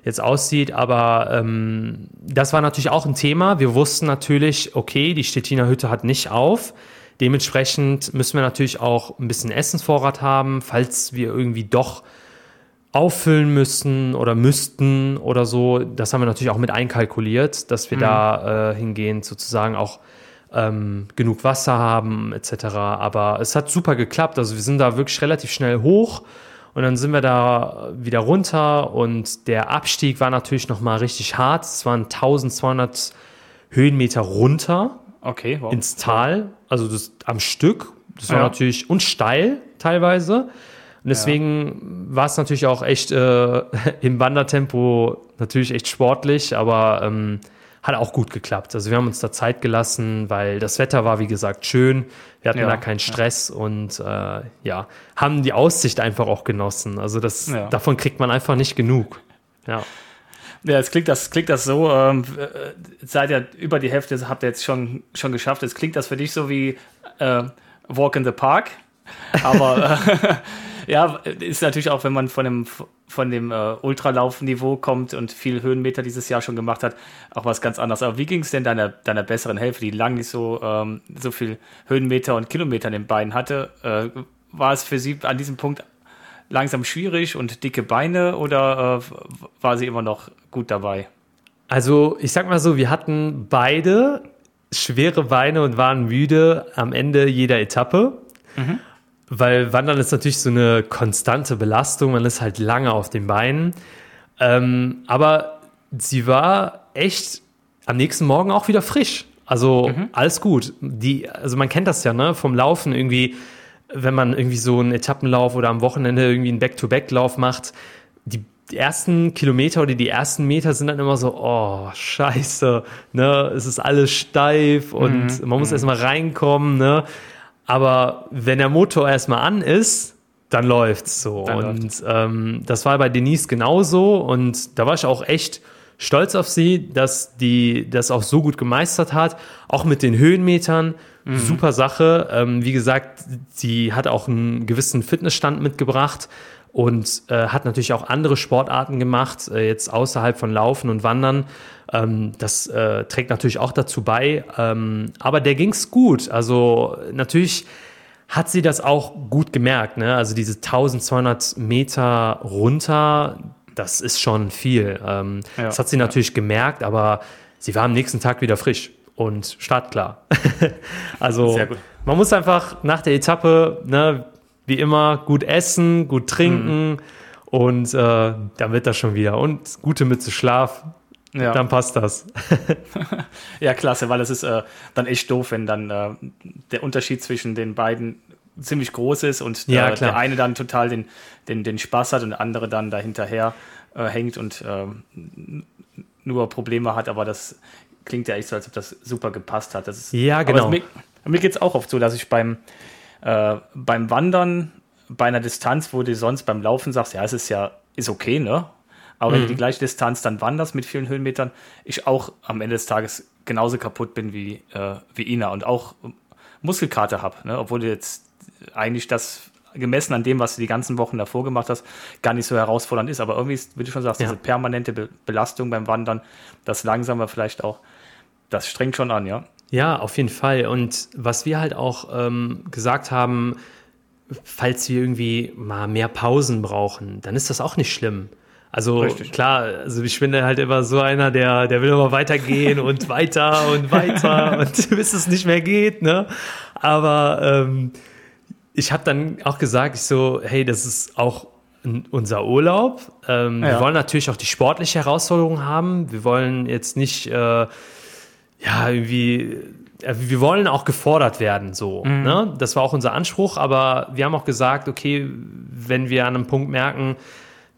jetzt aussieht. Aber ähm, das war natürlich auch ein Thema. Wir wussten natürlich, okay, die Stettiner Hütte hat nicht auf. Dementsprechend müssen wir natürlich auch ein bisschen Essensvorrat haben, falls wir irgendwie doch auffüllen müssen oder müssten oder so. Das haben wir natürlich auch mit einkalkuliert, dass wir mhm. da äh, hingehen, sozusagen auch ähm, genug Wasser haben etc. Aber es hat super geklappt. Also wir sind da wirklich relativ schnell hoch und dann sind wir da wieder runter und der Abstieg war natürlich nochmal richtig hart. Es waren 1200 Höhenmeter runter Okay, wow. ins Tal, also das am Stück. Das war Ja. natürlich und steil teilweise. Und deswegen war es natürlich auch echt äh, im Wandertempo natürlich echt sportlich, aber ähm, hat auch gut geklappt. Also wir haben uns da Zeit gelassen, weil das Wetter war, wie gesagt, schön. Wir hatten Ja, da keinen Stress und äh, ja, haben die Aussicht einfach auch genossen. Also das, Ja. davon kriegt man einfach nicht genug. Ja. Ja, es klingt das, klingt das so, ähm, äh, seid ihr über die Hälfte, habt ihr jetzt schon, schon geschafft. Es klingt das für dich so wie äh, Walk in the Park. Aber äh, ja, ist natürlich auch, wenn man von dem, von dem äh, Ultralaufniveau kommt und viel Höhenmeter dieses Jahr schon gemacht hat, auch was ganz anderes. Aber wie ging es denn deiner, deiner besseren Hälfte, die lang nicht so, ähm, so viel Höhenmeter und Kilometer in den Beinen hatte? Äh, war es für sie an diesem Punkt langsam schwierig und dicke Beine oder äh, war sie immer noch gut dabei? Also ich sag mal so, wir hatten beide schwere Beine und waren müde am Ende jeder Etappe. Weil Wandern ist natürlich so eine konstante Belastung, man ist halt lange auf den Beinen. Ähm, aber sie war echt am nächsten Morgen auch wieder frisch. Also alles gut. Die, also man kennt das ja, ne, vom Laufen irgendwie, wenn man irgendwie so einen Etappenlauf oder am Wochenende irgendwie einen Back-to-Back-Lauf macht, die ersten Kilometer oder die ersten Meter sind dann immer so, oh, scheiße, ne, es ist alles steif und man muss erstmal reinkommen, ne. Aber wenn der Motor erstmal an ist, dann läuft's so. Dann und ähm, das war bei Denise genauso und da war ich auch echt stolz auf sie, dass die das auch so gut gemeistert hat, auch mit den Höhenmetern. Super Sache. Ähm, wie gesagt, sie hat auch einen gewissen Fitnessstand mitgebracht und äh, hat natürlich auch andere Sportarten gemacht, äh, jetzt außerhalb von Laufen und Wandern. Ähm, das äh, trägt natürlich auch dazu bei. Ähm, aber der ging's gut. Also natürlich hat sie das auch gut gemerkt. Ne? Also diese 1200 Meter runter, das ist schon viel. Ähm, Ja, das hat sie natürlich gemerkt, aber sie war am nächsten Tag wieder frisch und startklar. also man muss einfach nach der Etappe, ne, wie immer, gut essen, gut trinken und äh, dann wird das schon wieder. Und gute Mütze Schlaf, Ja. dann passt das. Ja, klasse, weil es ist äh, dann echt doof, wenn dann äh, der Unterschied zwischen den beiden ziemlich groß ist und Ja, äh, klar. der eine dann total den, den, den Spaß hat und der andere dann dahinterher äh, hängt und ähm, nur Probleme hat, aber das klingt ja echt so, als ob das super gepasst hat. Das ist, Ja, genau. es, mir mir geht es auch oft so, dass ich beim, äh, beim Wandern bei einer Distanz, wo du sonst beim Laufen sagst, ja, es ist ja, ist okay, ne? Aber Mhm. wenn du die gleiche Distanz dann wanderst mit vielen Höhenmetern, ich auch am Ende des Tages genauso kaputt bin wie, äh, wie Ina und auch Muskelkater habe, ne? obwohl du jetzt eigentlich das gemessen an dem, was du die ganzen Wochen davor gemacht hast, gar nicht so herausfordernd ist. Aber irgendwie, ist, wie du schon sagst, Ja. diese permanente Be Belastung beim Wandern, das langsame vielleicht auch, das strengt schon an, ja. Ja, auf jeden Fall. Und was wir halt auch ähm, gesagt haben, falls wir irgendwie mal mehr Pausen brauchen, dann ist das auch nicht schlimm. Also Richtig. klar, also ich bin halt immer so einer, der, der will immer weitergehen und weiter und weiter und bis es nicht mehr geht, ne? Aber ähm, ich habe dann auch gesagt, ich so, hey, das ist auch unser Urlaub. Ähm, Wir Ja. wollen natürlich auch die sportliche Herausforderung haben. Wir wollen jetzt nicht äh, ja, irgendwie, äh, wir wollen auch gefordert werden, so. Ne? Das war auch unser Anspruch, aber wir haben auch gesagt, okay, wenn wir an einem Punkt merken,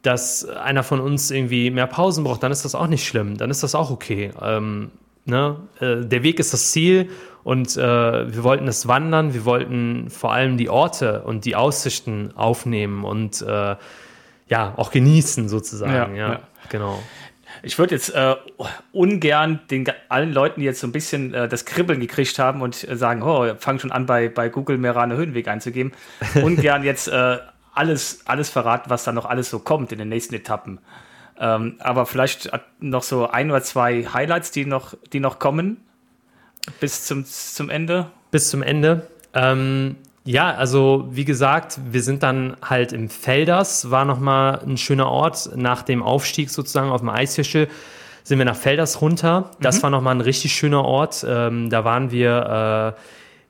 dass einer von uns irgendwie mehr Pausen braucht, dann ist das auch nicht schlimm, dann ist das auch okay. Ähm, ne? äh, der Weg ist das Ziel und äh, wir wollten es wandern, wir wollten vor allem die Orte und die Aussichten aufnehmen und äh, ja, auch genießen sozusagen. Ja, Ja, ja. genau. Ich würde jetzt äh, ungern den allen Leuten, die jetzt so ein bisschen äh, das Kribbeln gekriegt haben und äh, sagen, oh, fang schon an bei, bei Google Merane Höhenweg einzugeben, ungern jetzt äh, alles, alles verraten, was da noch alles so kommt in den nächsten Etappen. Ähm, aber vielleicht noch so ein oder zwei Highlights, die noch, die noch kommen bis zum, zum Ende. bis zum Ende. Ähm, ja, also wie gesagt, wir sind dann halt im Felders, war nochmal ein schöner Ort nach dem Aufstieg sozusagen auf dem Eisfischel. sind wir nach Felders runter. Das mhm. war nochmal ein richtig schöner Ort. Ähm, da waren wir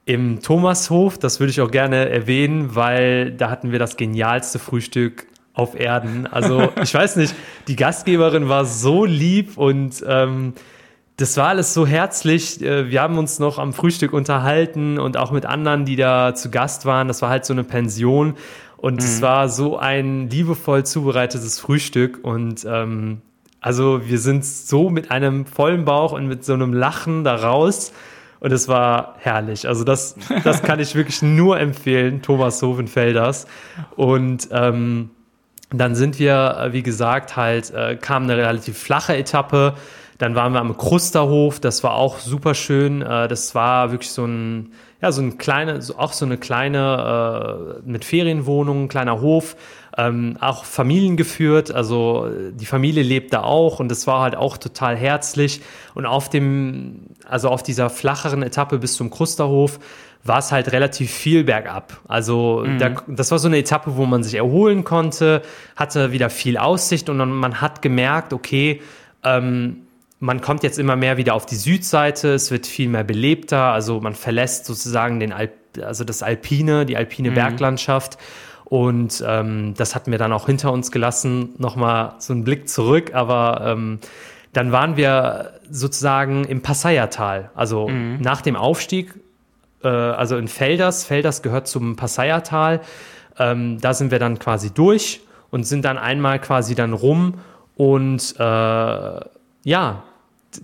äh, im Thomashof. Das würde ich auch gerne erwähnen, weil da hatten wir das genialste Frühstück auf Erden. Also ich weiß nicht, die Gastgeberin war so lieb und ähm, das war alles so herzlich. Äh, wir haben uns noch am Frühstück unterhalten und auch mit anderen, die da zu Gast waren. Das war halt so eine Pension und mhm. es war so ein liebevoll zubereitetes Frühstück und ähm, also wir sind so mit einem vollen Bauch und mit so einem Lachen da raus. Und es war herrlich. Also das, das kann ich wirklich nur empfehlen, Thomas Hovenfelders. Und ähm, dann sind wir, äh, wie gesagt, halt, äh, kam eine relativ flache Etappe. Dann waren wir am Krusterhof, das war auch super schön. Äh, das war wirklich so ein, ja, so ein kleine, auch so eine kleine äh, mit Ferienwohnung, kleiner Hof, ähm, auch familiengeführt. Also die Familie lebt da auch und das war halt auch total herzlich. Und auf dem, also auf dieser flacheren Etappe bis zum Krusterhof war es halt relativ viel bergab. Also mhm. da, das war so eine Etappe, wo man sich erholen konnte, hatte wieder viel Aussicht und dann, man hat gemerkt, okay, ähm, man kommt jetzt immer mehr wieder auf die Südseite, es wird viel mehr belebter, also man verlässt sozusagen den Alp, also das Alpine, die alpine mhm. Berglandschaft. Und ähm, das hatten wir dann auch hinter uns gelassen. Nochmal so einen Blick zurück, aber ähm, dann waren wir sozusagen im Passaiertal. Also mhm. nach dem Aufstieg äh, also in Felders. Felders gehört zum Passaiertal. Ähm, da sind wir dann quasi durch und sind dann einmal quasi dann rum und äh, ja,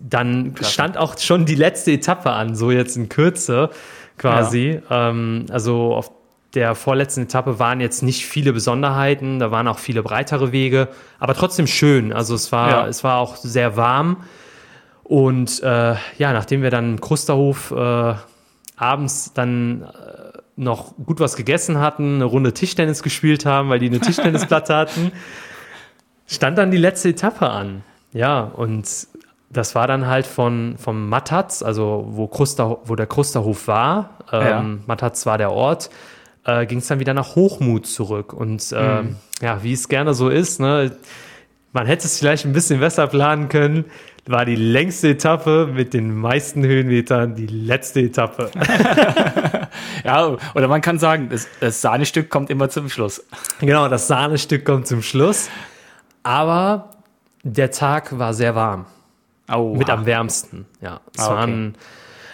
dann Klasse. stand auch schon die letzte Etappe an, so jetzt in Kürze quasi. Ja. Ähm, also auf der vorletzten Etappe waren jetzt nicht viele Besonderheiten, da waren auch viele breitere Wege, aber trotzdem schön. Also es war, ja. es war auch sehr warm. Und äh, ja, nachdem wir dann im Krusterhof äh, abends dann äh, noch gut was gegessen hatten, eine Runde Tischtennis gespielt haben, weil die eine Tischtennisplatte hatten, stand dann die letzte Etappe an. Ja, und das war dann halt von, vom Mattatz, also wo, Kruster, wo der Krusterhof war, ähm, ja. Mattatz war der Ort, äh, ging es dann wieder nach Hochmut zurück. Und äh, mhm. ja, wie es gerne so ist, ne, man hätte es vielleicht ein bisschen besser planen können war die längste Etappe mit den meisten Höhenmetern die letzte Etappe. ja, oder man kann sagen, das, das Sahnestück kommt immer zum Schluss. Genau, das Sahnestück kommt zum Schluss. Aber der Tag war sehr warm. Oh, mit am wärmsten, ja. Es ah, okay. waren,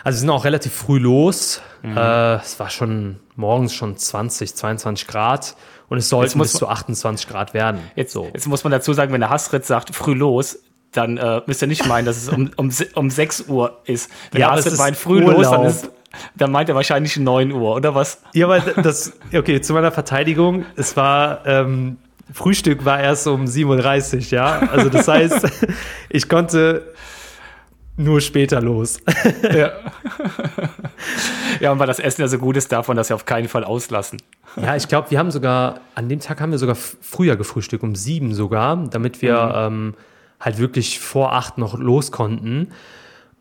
also sind auch relativ früh los. Mhm. Äh, es war schon morgens schon 20, 22 Grad und es sollten bis zu 28 Grad werden. Jetzt, so. jetzt muss man dazu sagen, wenn der Hassritz sagt, früh los, dann äh, müsst ihr nicht meinen, dass es um, um, um 6 Uhr ist. Wenn ja, ihr meint früh Urlaub. los, dann, ist, dann meint er wahrscheinlich 9 Uhr, oder was? Ja, aber das, okay, zu meiner Verteidigung, es war, ähm, Frühstück war erst um 7.30 Uhr, ja. Also das heißt, ich konnte nur später los. ja. ja, und weil das Essen ja so gut ist, darf man das ja auf keinen Fall auslassen. Ja, ich glaube, wir haben sogar, an dem Tag haben wir sogar früher gefrühstückt, um sieben sogar, damit wir mhm. ähm, halt wirklich vor acht noch los konnten.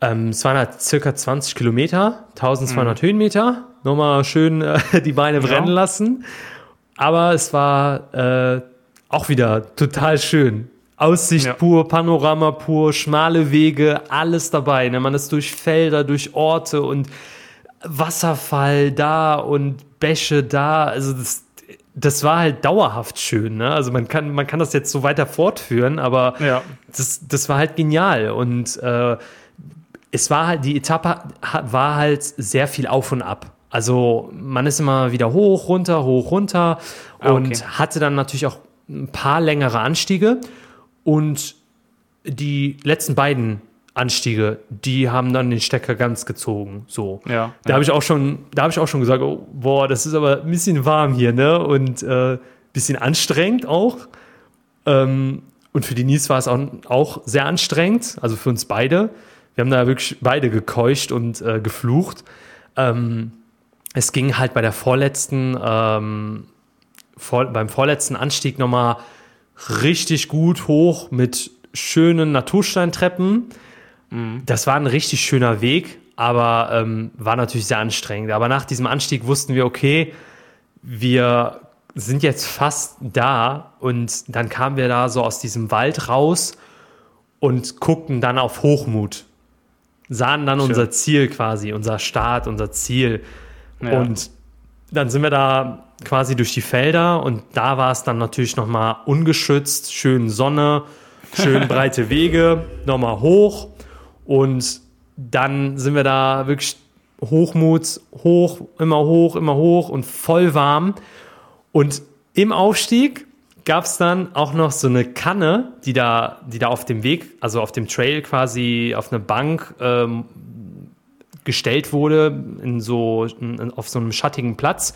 Ähm, es waren halt circa 20 Kilometer, 1200 mhm. Höhenmeter. Nochmal schön äh, die Beine brennen ja. lassen. Aber es war äh, auch wieder total schön. Aussicht ja. pur, Panorama pur, schmale Wege, alles dabei. Ne? Man ist durch Felder, durch Orte und Wasserfall da und Bäche da. Also das, das war halt dauerhaft schön. Ne? Also man kann, man kann das jetzt so weiter fortführen, aber ja. das, das war halt genial. Und äh, es war halt, die Etappe war halt sehr viel auf und ab. Also man ist immer wieder hoch, runter, hoch, runter ah, und okay. hatte dann natürlich auch ein paar längere Anstiege. Und die letzten beiden Anstiege, die haben dann den Stecker ganz gezogen. So. Ja. Da ja. habe ich auch schon, da habe ich auch schon gesagt, oh, boah, das ist aber ein bisschen warm hier, ne? Und äh, bisschen anstrengend auch. Ähm, und für Denise war es auch, auch sehr anstrengend, also für uns beide. Wir haben da wirklich beide gekeucht und äh, geflucht. Ähm, es ging halt bei der vorletzten, ähm, vor, beim vorletzten Anstieg nochmal richtig gut hoch mit schönen Natursteintreppen. Mhm. Das war ein richtig schöner Weg, aber ähm, war natürlich sehr anstrengend. Aber nach diesem Anstieg wussten wir, okay, wir sind jetzt fast da und dann kamen wir da so aus diesem Wald raus und guckten dann auf Hochmut. Sahen dann Schön. unser Ziel quasi, unser Start, unser Ziel. Ja. Und dann sind wir da quasi durch die Felder und da war es dann natürlich nochmal ungeschützt, schön Sonne, schön breite Wege, nochmal hoch und dann sind wir da wirklich Hochmut, hoch, immer hoch, immer hoch und voll warm. Und im Aufstieg gab es dann auch noch so eine Kanne, die da, die da auf dem Weg, also auf dem Trail quasi auf eine Bank ähm, gestellt wurde, in so, in, auf so einem schattigen Platz,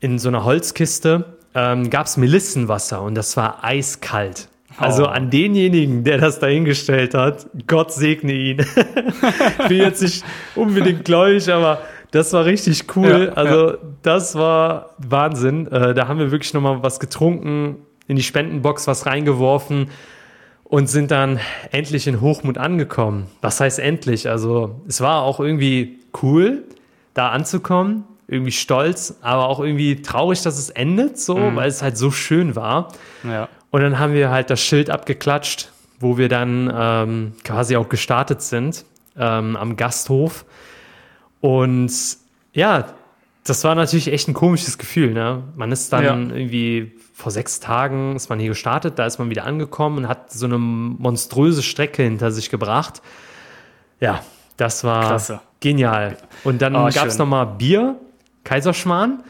in so einer Holzkiste, ähm, gab es Melissenwasser und das war eiskalt. Also Oh. an denjenigen, der das dahingestellt hat, Gott segne ihn. ich bin jetzt nicht unbedingt gläubig, aber das war richtig cool. Ja, also das war Wahnsinn. Äh, da haben wir wirklich nochmal was getrunken, in die Spendenbox was reingeworfen und sind dann endlich in Hochmut angekommen. Was heißt endlich? Also es war auch irgendwie cool, da anzukommen, irgendwie stolz, aber auch irgendwie traurig, dass es endet, so, weil es halt so schön war. Ja. Und dann haben wir halt das Schild abgeklatscht, wo wir dann ähm, quasi auch gestartet sind ähm, am Gasthof. Und ja, das war natürlich echt ein komisches Gefühl. Ne? Man ist dann Ja. irgendwie vor sechs Tagen ist man hier gestartet, da ist man wieder angekommen und hat so eine monströse Strecke hinter sich gebracht. Ja, das war Klasse. genial. Und dann Oh, gab es nochmal Bier, Kaiserschmarrn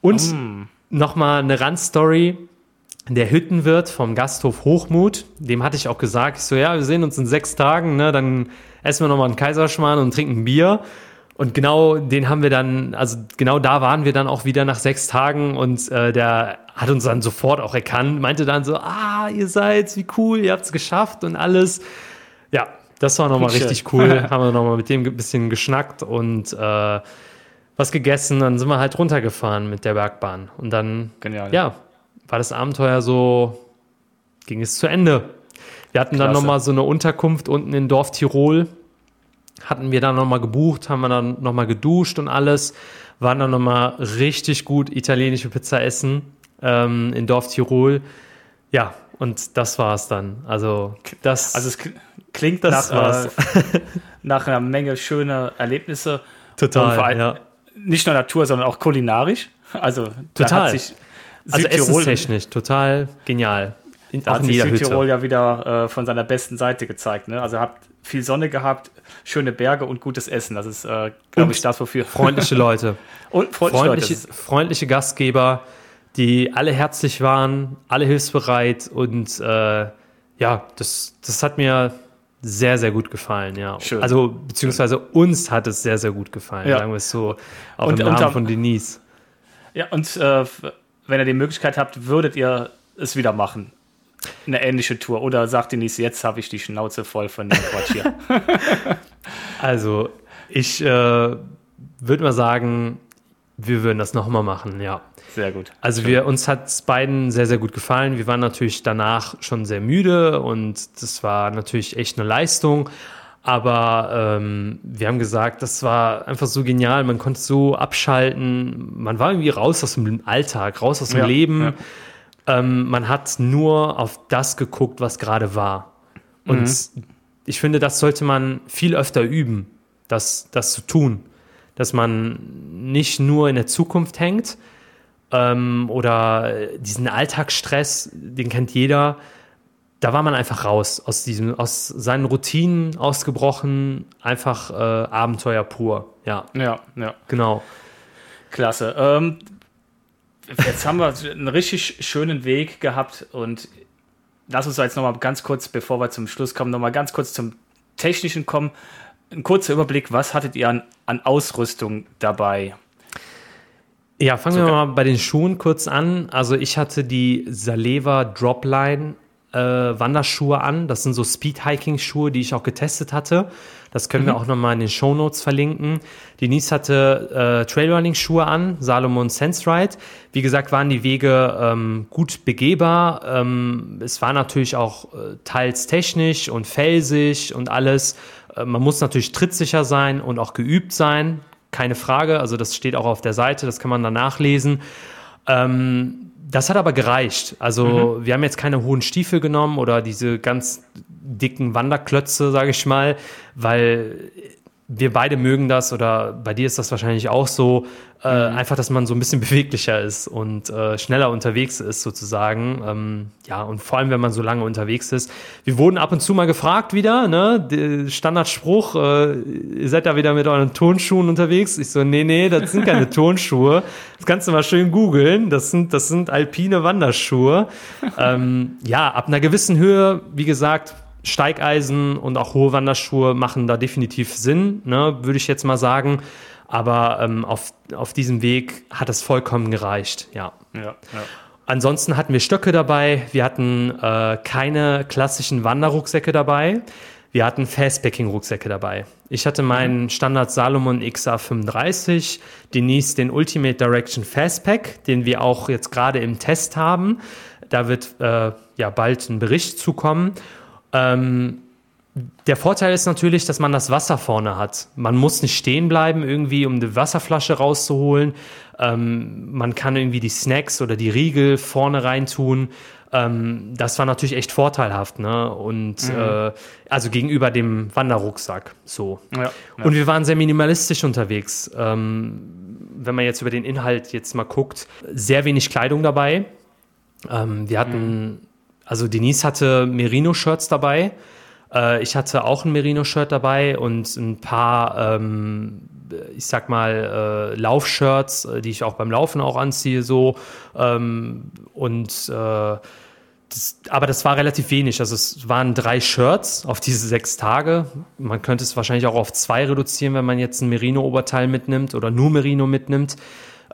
und Mm. nochmal eine Randstory. Der Hüttenwirt vom Gasthof Hochmut, dem hatte ich auch gesagt, ich so, ja, wir sehen uns in sechs Tagen, ne, dann essen wir nochmal einen Kaiserschmarrn und trinken Bier. Und genau den haben wir dann, also genau da waren wir dann auch wieder nach sechs Tagen und äh, der hat uns dann sofort auch erkannt, meinte dann so, ah, ihr seid, wie cool, ihr habt es geschafft und alles. Ja, das war nochmal richtig cool. haben wir nochmal mit dem ein bisschen geschnackt und äh, was gegessen, dann sind wir halt runtergefahren mit der Bergbahn. Und dann, Genial. ja, war das Abenteuer so, ging es zu Ende. Wir hatten dann Klasse. nochmal so eine Unterkunft unten in Dorf Tirol. Hatten wir dann nochmal gebucht, haben wir dann nochmal geduscht und alles. Waren dann nochmal richtig gut italienische Pizza essen ähm, in Dorf Tirol. Ja, und das war's dann. Also, das, Also es kl- klingt Das nach, war's. äh, nach einer Menge schöner Erlebnisse. total. Und vor allem ja. Nicht nur Natur, sondern auch kulinarisch. Also Total. Also essenstechnisch, total genial. In, da hat sich Südtirol Hütte. ja wieder äh, von seiner besten Seite gezeigt. Ne? Also habt viel Sonne gehabt, schöne Berge und gutes Essen. Das ist, äh, glaube ich, das, wofür. Freundliche Leute. Und freundliche, freundliche, Leute. Freundliche Gastgeber, die alle herzlich waren, alle hilfsbereit und äh, ja, das, das hat mir sehr, sehr gut gefallen, ja. Schön. Also, beziehungsweise uns hat es sehr, sehr gut gefallen, Ja. sagen wir es so. Auch Und- im und Namen am- von Denise. Ja, und äh, wenn ihr die Möglichkeit habt, würdet ihr es wieder machen? Eine ähnliche Tour. Oder sagt Denise, jetzt habe ich die Schnauze voll von dem Quatsch hier. Also, ich äh, würde mal sagen, wir würden das nochmal machen, ja. Sehr gut. Also wir, uns hat es beiden sehr, sehr gut gefallen. Wir waren natürlich danach schon sehr müde und das war natürlich echt eine Leistung. Aber ähm, wir haben gesagt, das war einfach so genial. Man konnte so abschalten. Man war irgendwie raus aus dem Alltag, raus aus dem Ja, Leben. Ähm, man hat nur auf das geguckt, was gerade war. Und ich finde, das sollte man viel öfter üben, das, das zu tun. Dass man nicht nur in der Zukunft hängt ähm, oder diesen Alltagsstress, den kennt jeder. Da war man einfach raus aus diesem, aus seinen Routinen ausgebrochen, einfach äh, Abenteuer pur. Ja, Ja, ja. genau. Klasse. Ähm, jetzt haben wir einen richtig schönen Weg gehabt und lass uns jetzt nochmal ganz kurz, bevor wir zum Schluss kommen, nochmal ganz kurz zum Technischen kommen. Ein kurzer Überblick, was hattet ihr an, an Ausrüstung dabei? Ja, fangen wir Sogar- mal bei den Schuhen kurz an. Also ich hatte die Saleva Dropline äh, Wanderschuhe an. Das sind so Speed-Hiking-Schuhe, die ich auch getestet hatte. Das können wir auch nochmal in den Shownotes verlinken. Denise hatte äh, Trailrunning-Schuhe an, Salomon Sense Ride. Wie gesagt, waren die Wege ähm, gut begehbar. Ähm, es war natürlich auch äh, teils technisch und felsig und alles. Äh, man muss natürlich trittsicher sein und auch geübt sein. Keine Frage. Also das steht auch auf der Seite, das kann man dann nachlesen. Ähm, das hat aber gereicht. Also mhm. wir haben jetzt keine hohen Stiefel genommen oder diese ganz dicken Wanderklötze, sage ich mal, weil wir beide mögen das oder bei dir ist das wahrscheinlich auch so, äh, mhm. einfach, dass man so ein bisschen beweglicher ist und äh, schneller unterwegs ist sozusagen. Ähm, ja, und vor allem, wenn man so lange unterwegs ist. Wir wurden ab und zu mal gefragt wieder, ne, Standardspruch, äh, ihr seid da wieder mit euren Tonschuhen unterwegs. Ich so, nee, nee, das sind keine Tonschuhe. Das kannst du mal schön googeln. Das sind, das sind alpine Wanderschuhe. ähm, ja, ab einer gewissen Höhe, wie gesagt, Steigeisen und auch hohe Wanderschuhe machen da definitiv Sinn, ne, würde ich jetzt mal sagen. Aber ähm, auf, auf diesem Weg hat es vollkommen gereicht, ja. ja, ja. Ansonsten hatten wir Stöcke dabei, wir hatten äh, keine klassischen Wanderrucksäcke dabei, wir hatten Fastpacking-Rucksäcke dabei. Ich hatte meinen mhm. Standard Salomon XA35, Denise den Ultimate Direction Fastpack, den wir auch jetzt gerade im Test haben. Da wird äh, ja bald ein Bericht zukommen. Ähm, der Vorteil ist natürlich, dass man das Wasser vorne hat. Man muss nicht stehen bleiben, irgendwie, um die Wasserflasche rauszuholen. Ähm, man kann irgendwie die Snacks oder die Riegel vorne reintun. Ähm, das war natürlich echt vorteilhaft, ne? Und mhm. äh, also gegenüber dem Wanderrucksack. So. Ja, ja. Und wir waren sehr minimalistisch unterwegs. Ähm, wenn man jetzt über den Inhalt jetzt mal guckt, sehr wenig Kleidung dabei. Ähm, wir hatten mhm also Denise hatte Merino-Shirts dabei. Äh, ich hatte auch ein Merino-Shirt dabei und ein paar, ähm, ich sag mal, äh, Laufshirts, äh, die ich auch beim Laufen auch anziehe, so. Ähm, und äh, das, aber das war relativ wenig. Also es waren drei Shirts auf diese sechs Tage. Man könnte es wahrscheinlich auch auf zwei reduzieren, wenn man jetzt ein Merino-Oberteil mitnimmt oder nur Merino mitnimmt.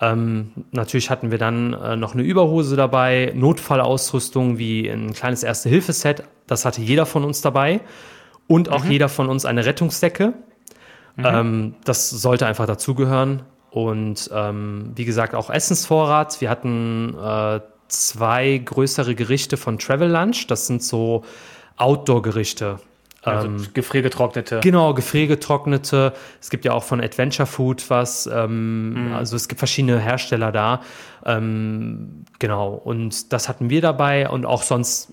Ähm, natürlich hatten wir dann äh, noch eine Überhose dabei, Notfallausrüstung wie ein kleines Erste-Hilfe-Set. Das hatte jeder von uns dabei. Und auch mhm. jeder von uns eine Rettungsdecke. Mhm. Ähm, das sollte einfach dazugehören. Und ähm, wie gesagt, auch Essensvorrat. Wir hatten äh, zwei größere Gerichte von Travel Lunch. Das sind so Outdoor-Gerichte. Also ähm, gefriergetrocknete. Genau, gefriergetrocknete. Es gibt ja auch von Adventure Food was. Ähm, mhm. Also es gibt verschiedene Hersteller da. Ähm, genau, und das hatten wir dabei und auch sonst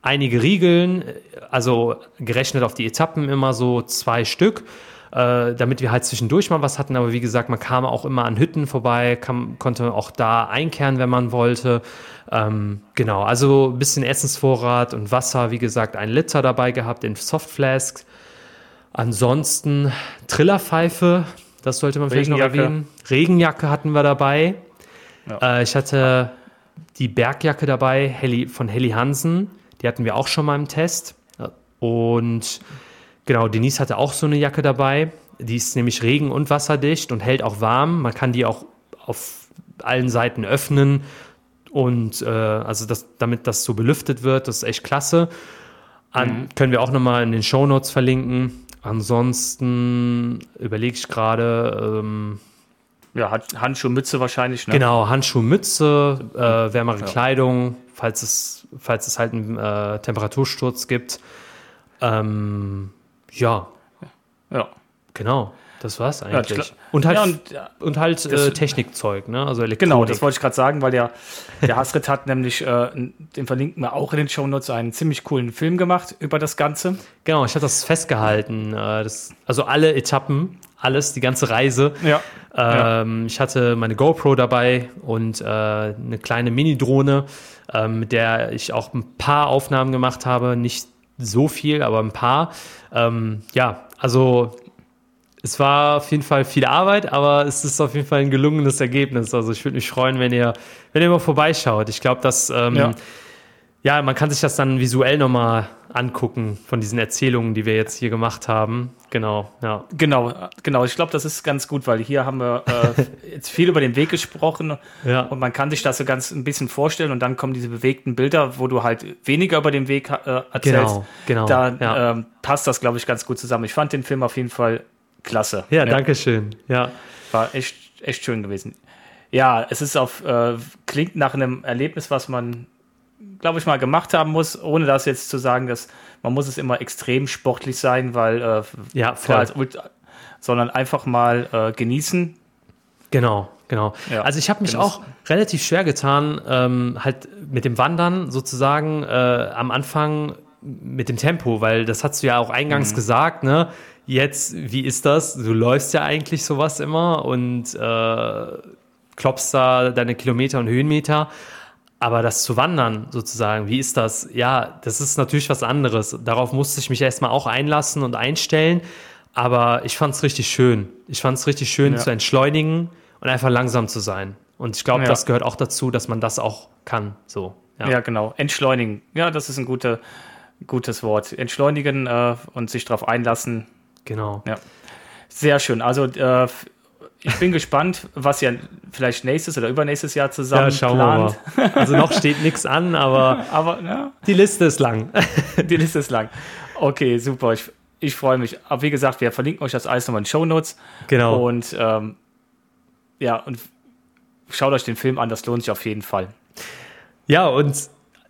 einige Riegeln. Also gerechnet auf die Etappen immer so zwei Stück äh, damit wir halt zwischendurch mal was hatten. Aber wie gesagt, man kam auch immer an Hütten vorbei, kam, konnte auch da einkehren, wenn man wollte. Ähm, genau, also ein bisschen Essensvorrat und Wasser, wie gesagt, ein Liter dabei gehabt in Softflasks. Ansonsten Trillerpfeife, das sollte man vielleicht noch erwähnen. Regenjacke hatten wir dabei. Ja. Äh, ich hatte die Bergjacke dabei Heli, von Helly Hansen. Die hatten wir auch schon mal im Test. Und Genau, Denise hatte auch so eine Jacke dabei. Die ist nämlich regen- und wasserdicht und hält auch warm. Man kann die auch auf allen Seiten öffnen und äh, also das, damit das so belüftet wird, das ist echt klasse. An, mhm. Können wir auch nochmal in den Show Notes verlinken. Ansonsten überlege ich gerade. Ähm, ja, Handschuh, Mütze wahrscheinlich. Ne? Genau, Handschuh, Mütze, äh, wärmere ja. Kleidung, falls es, falls es halt einen äh, Temperatursturz gibt. Ähm, ja. Ja. Genau. Das war's eigentlich. Ja, und halt, ja, und, und halt das, äh, Technikzeug, ne? Also Elektronik. Genau, das wollte ich gerade sagen, weil der, der Hasrit hat nämlich, äh, den verlinken wir auch in den Shownotes, einen ziemlich coolen Film gemacht über das Ganze. Genau, ich habe das festgehalten. Äh, das, also alle Etappen, alles, die ganze Reise. Ja. Ähm, ja. Ich hatte meine GoPro dabei und äh, eine kleine Mini-Drohne, äh, mit der ich auch ein paar Aufnahmen gemacht habe. Nicht so viel, aber ein paar. Ähm, ja, also es war auf jeden Fall viel Arbeit, aber es ist auf jeden Fall ein gelungenes Ergebnis. Also ich würde mich freuen, wenn ihr, wenn ihr mal vorbeischaut. Ich glaube, dass ähm, ja. Ja. man kann sich das dann visuell nochmal angucken von diesen Erzählungen, die wir jetzt hier gemacht haben. Genau, ja. Genau, genau. Ich glaube, das ist ganz gut, weil hier haben wir äh, jetzt viel über den Weg gesprochen ja. und man kann sich das so ganz ein bisschen vorstellen und dann kommen diese bewegten Bilder, wo du halt weniger über den Weg äh, erzählst. Genau, genau. Da ja. ähm, passt das, glaube ich, ganz gut zusammen. Ich fand den Film auf jeden Fall klasse. Ja, ja. danke schön. Ja. War echt, echt schön gewesen. Ja, es ist auf, äh, klingt nach einem Erlebnis, was man glaube ich, mal gemacht haben muss, ohne das jetzt zu sagen, dass man muss es immer extrem sportlich sein, weil äh, ja, voll. Als, sondern einfach mal äh, genießen. Genau, genau. Ja, also ich habe mich auch relativ schwer getan, ähm, halt mit dem Wandern sozusagen äh, am Anfang mit dem Tempo, weil das hast du ja auch eingangs gesagt, ne? Jetzt, wie ist das? Du läufst ja eigentlich sowas immer und äh, klopfst da deine Kilometer und Höhenmeter. Aber das zu wandern sozusagen, wie ist das? Ja, das ist natürlich was anderes. Darauf musste ich mich erstmal auch einlassen und einstellen. Aber ich fand es richtig schön. Ich fand es richtig schön Ja. zu entschleunigen und einfach langsam zu sein. Und ich glaube, Ja. das gehört auch dazu, dass man das auch kann. So. Ja. genau. Entschleunigen. Ja, das ist ein gute, gutes Wort. Entschleunigen äh, und sich darauf einlassen. Genau. Ja. Sehr schön. Also äh, ich bin gespannt, was ihr vielleicht nächstes oder übernächstes Jahr zusammen Ja, schauen plant. wir mal. Also noch steht nichts an, aber Aber ja, die Liste ist lang. die Liste ist lang. Okay, super. Ich, ich freue mich. Aber wie gesagt, wir verlinken euch das alles nochmal in den Show Notes. Genau. Und ähm, ja, und schaut euch den Film an, das lohnt sich auf jeden Fall. Ja, und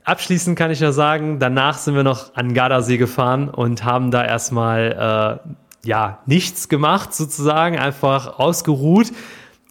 abschließend kann ich nur sagen, danach sind wir noch an Gardasee gefahren und haben da erstmal äh, ja nichts gemacht, sozusagen, einfach ausgeruht.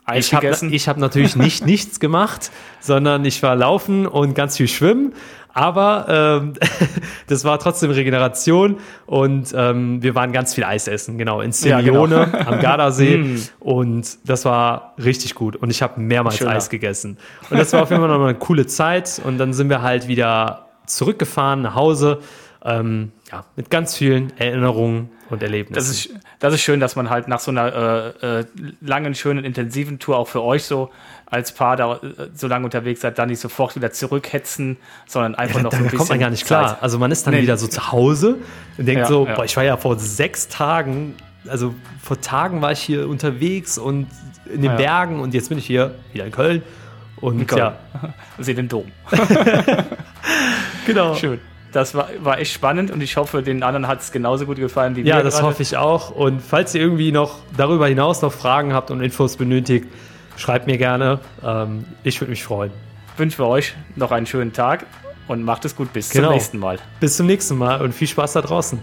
Eis Ich habe hab natürlich nicht nichts gemacht, sondern ich war laufen und ganz viel schwimmen. Aber ähm, das war trotzdem Regeneration und ähm, wir waren ganz viel Eis essen, genau, in Ja, genau. Am Gardasee. und das war richtig gut. Und ich habe mehrmals Schöner. Eis gegessen. Und das war auf jeden Fall noch eine coole Zeit. Und dann sind wir halt wieder zurückgefahren nach Hause. Ähm, ja, mit ganz vielen Erinnerungen und Erlebnissen. Das ist, das ist schön, dass man halt nach so einer äh, äh, langen, schönen, intensiven Tour auch für euch so als Paar da äh, so lange unterwegs seid, dann nicht sofort wieder zurückhetzen, sondern einfach Ja, noch so ein bisschen kommt man gar nicht klar. Also man ist dann Nee. wieder so zu Hause und denkt Ja, so, ja. boah, ich war ja vor sechs Tagen, also vor Tagen war ich hier unterwegs und in den. Bergen und jetzt bin ich hier wieder in Köln. Und Köln. ja, Seht den Dom. genau. Schön. Das war, war echt spannend und ich hoffe, den anderen hat es genauso gut gefallen wie Ja, mir das gerade. hoffe ich auch. Und falls ihr irgendwie noch darüber hinaus noch Fragen habt und Infos benötigt, schreibt mir gerne. Ähm, ich würde mich freuen. Wünschen wir euch noch einen schönen Tag und macht es gut. Bis Genau. zum nächsten Mal. Bis zum nächsten Mal und viel Spaß da draußen.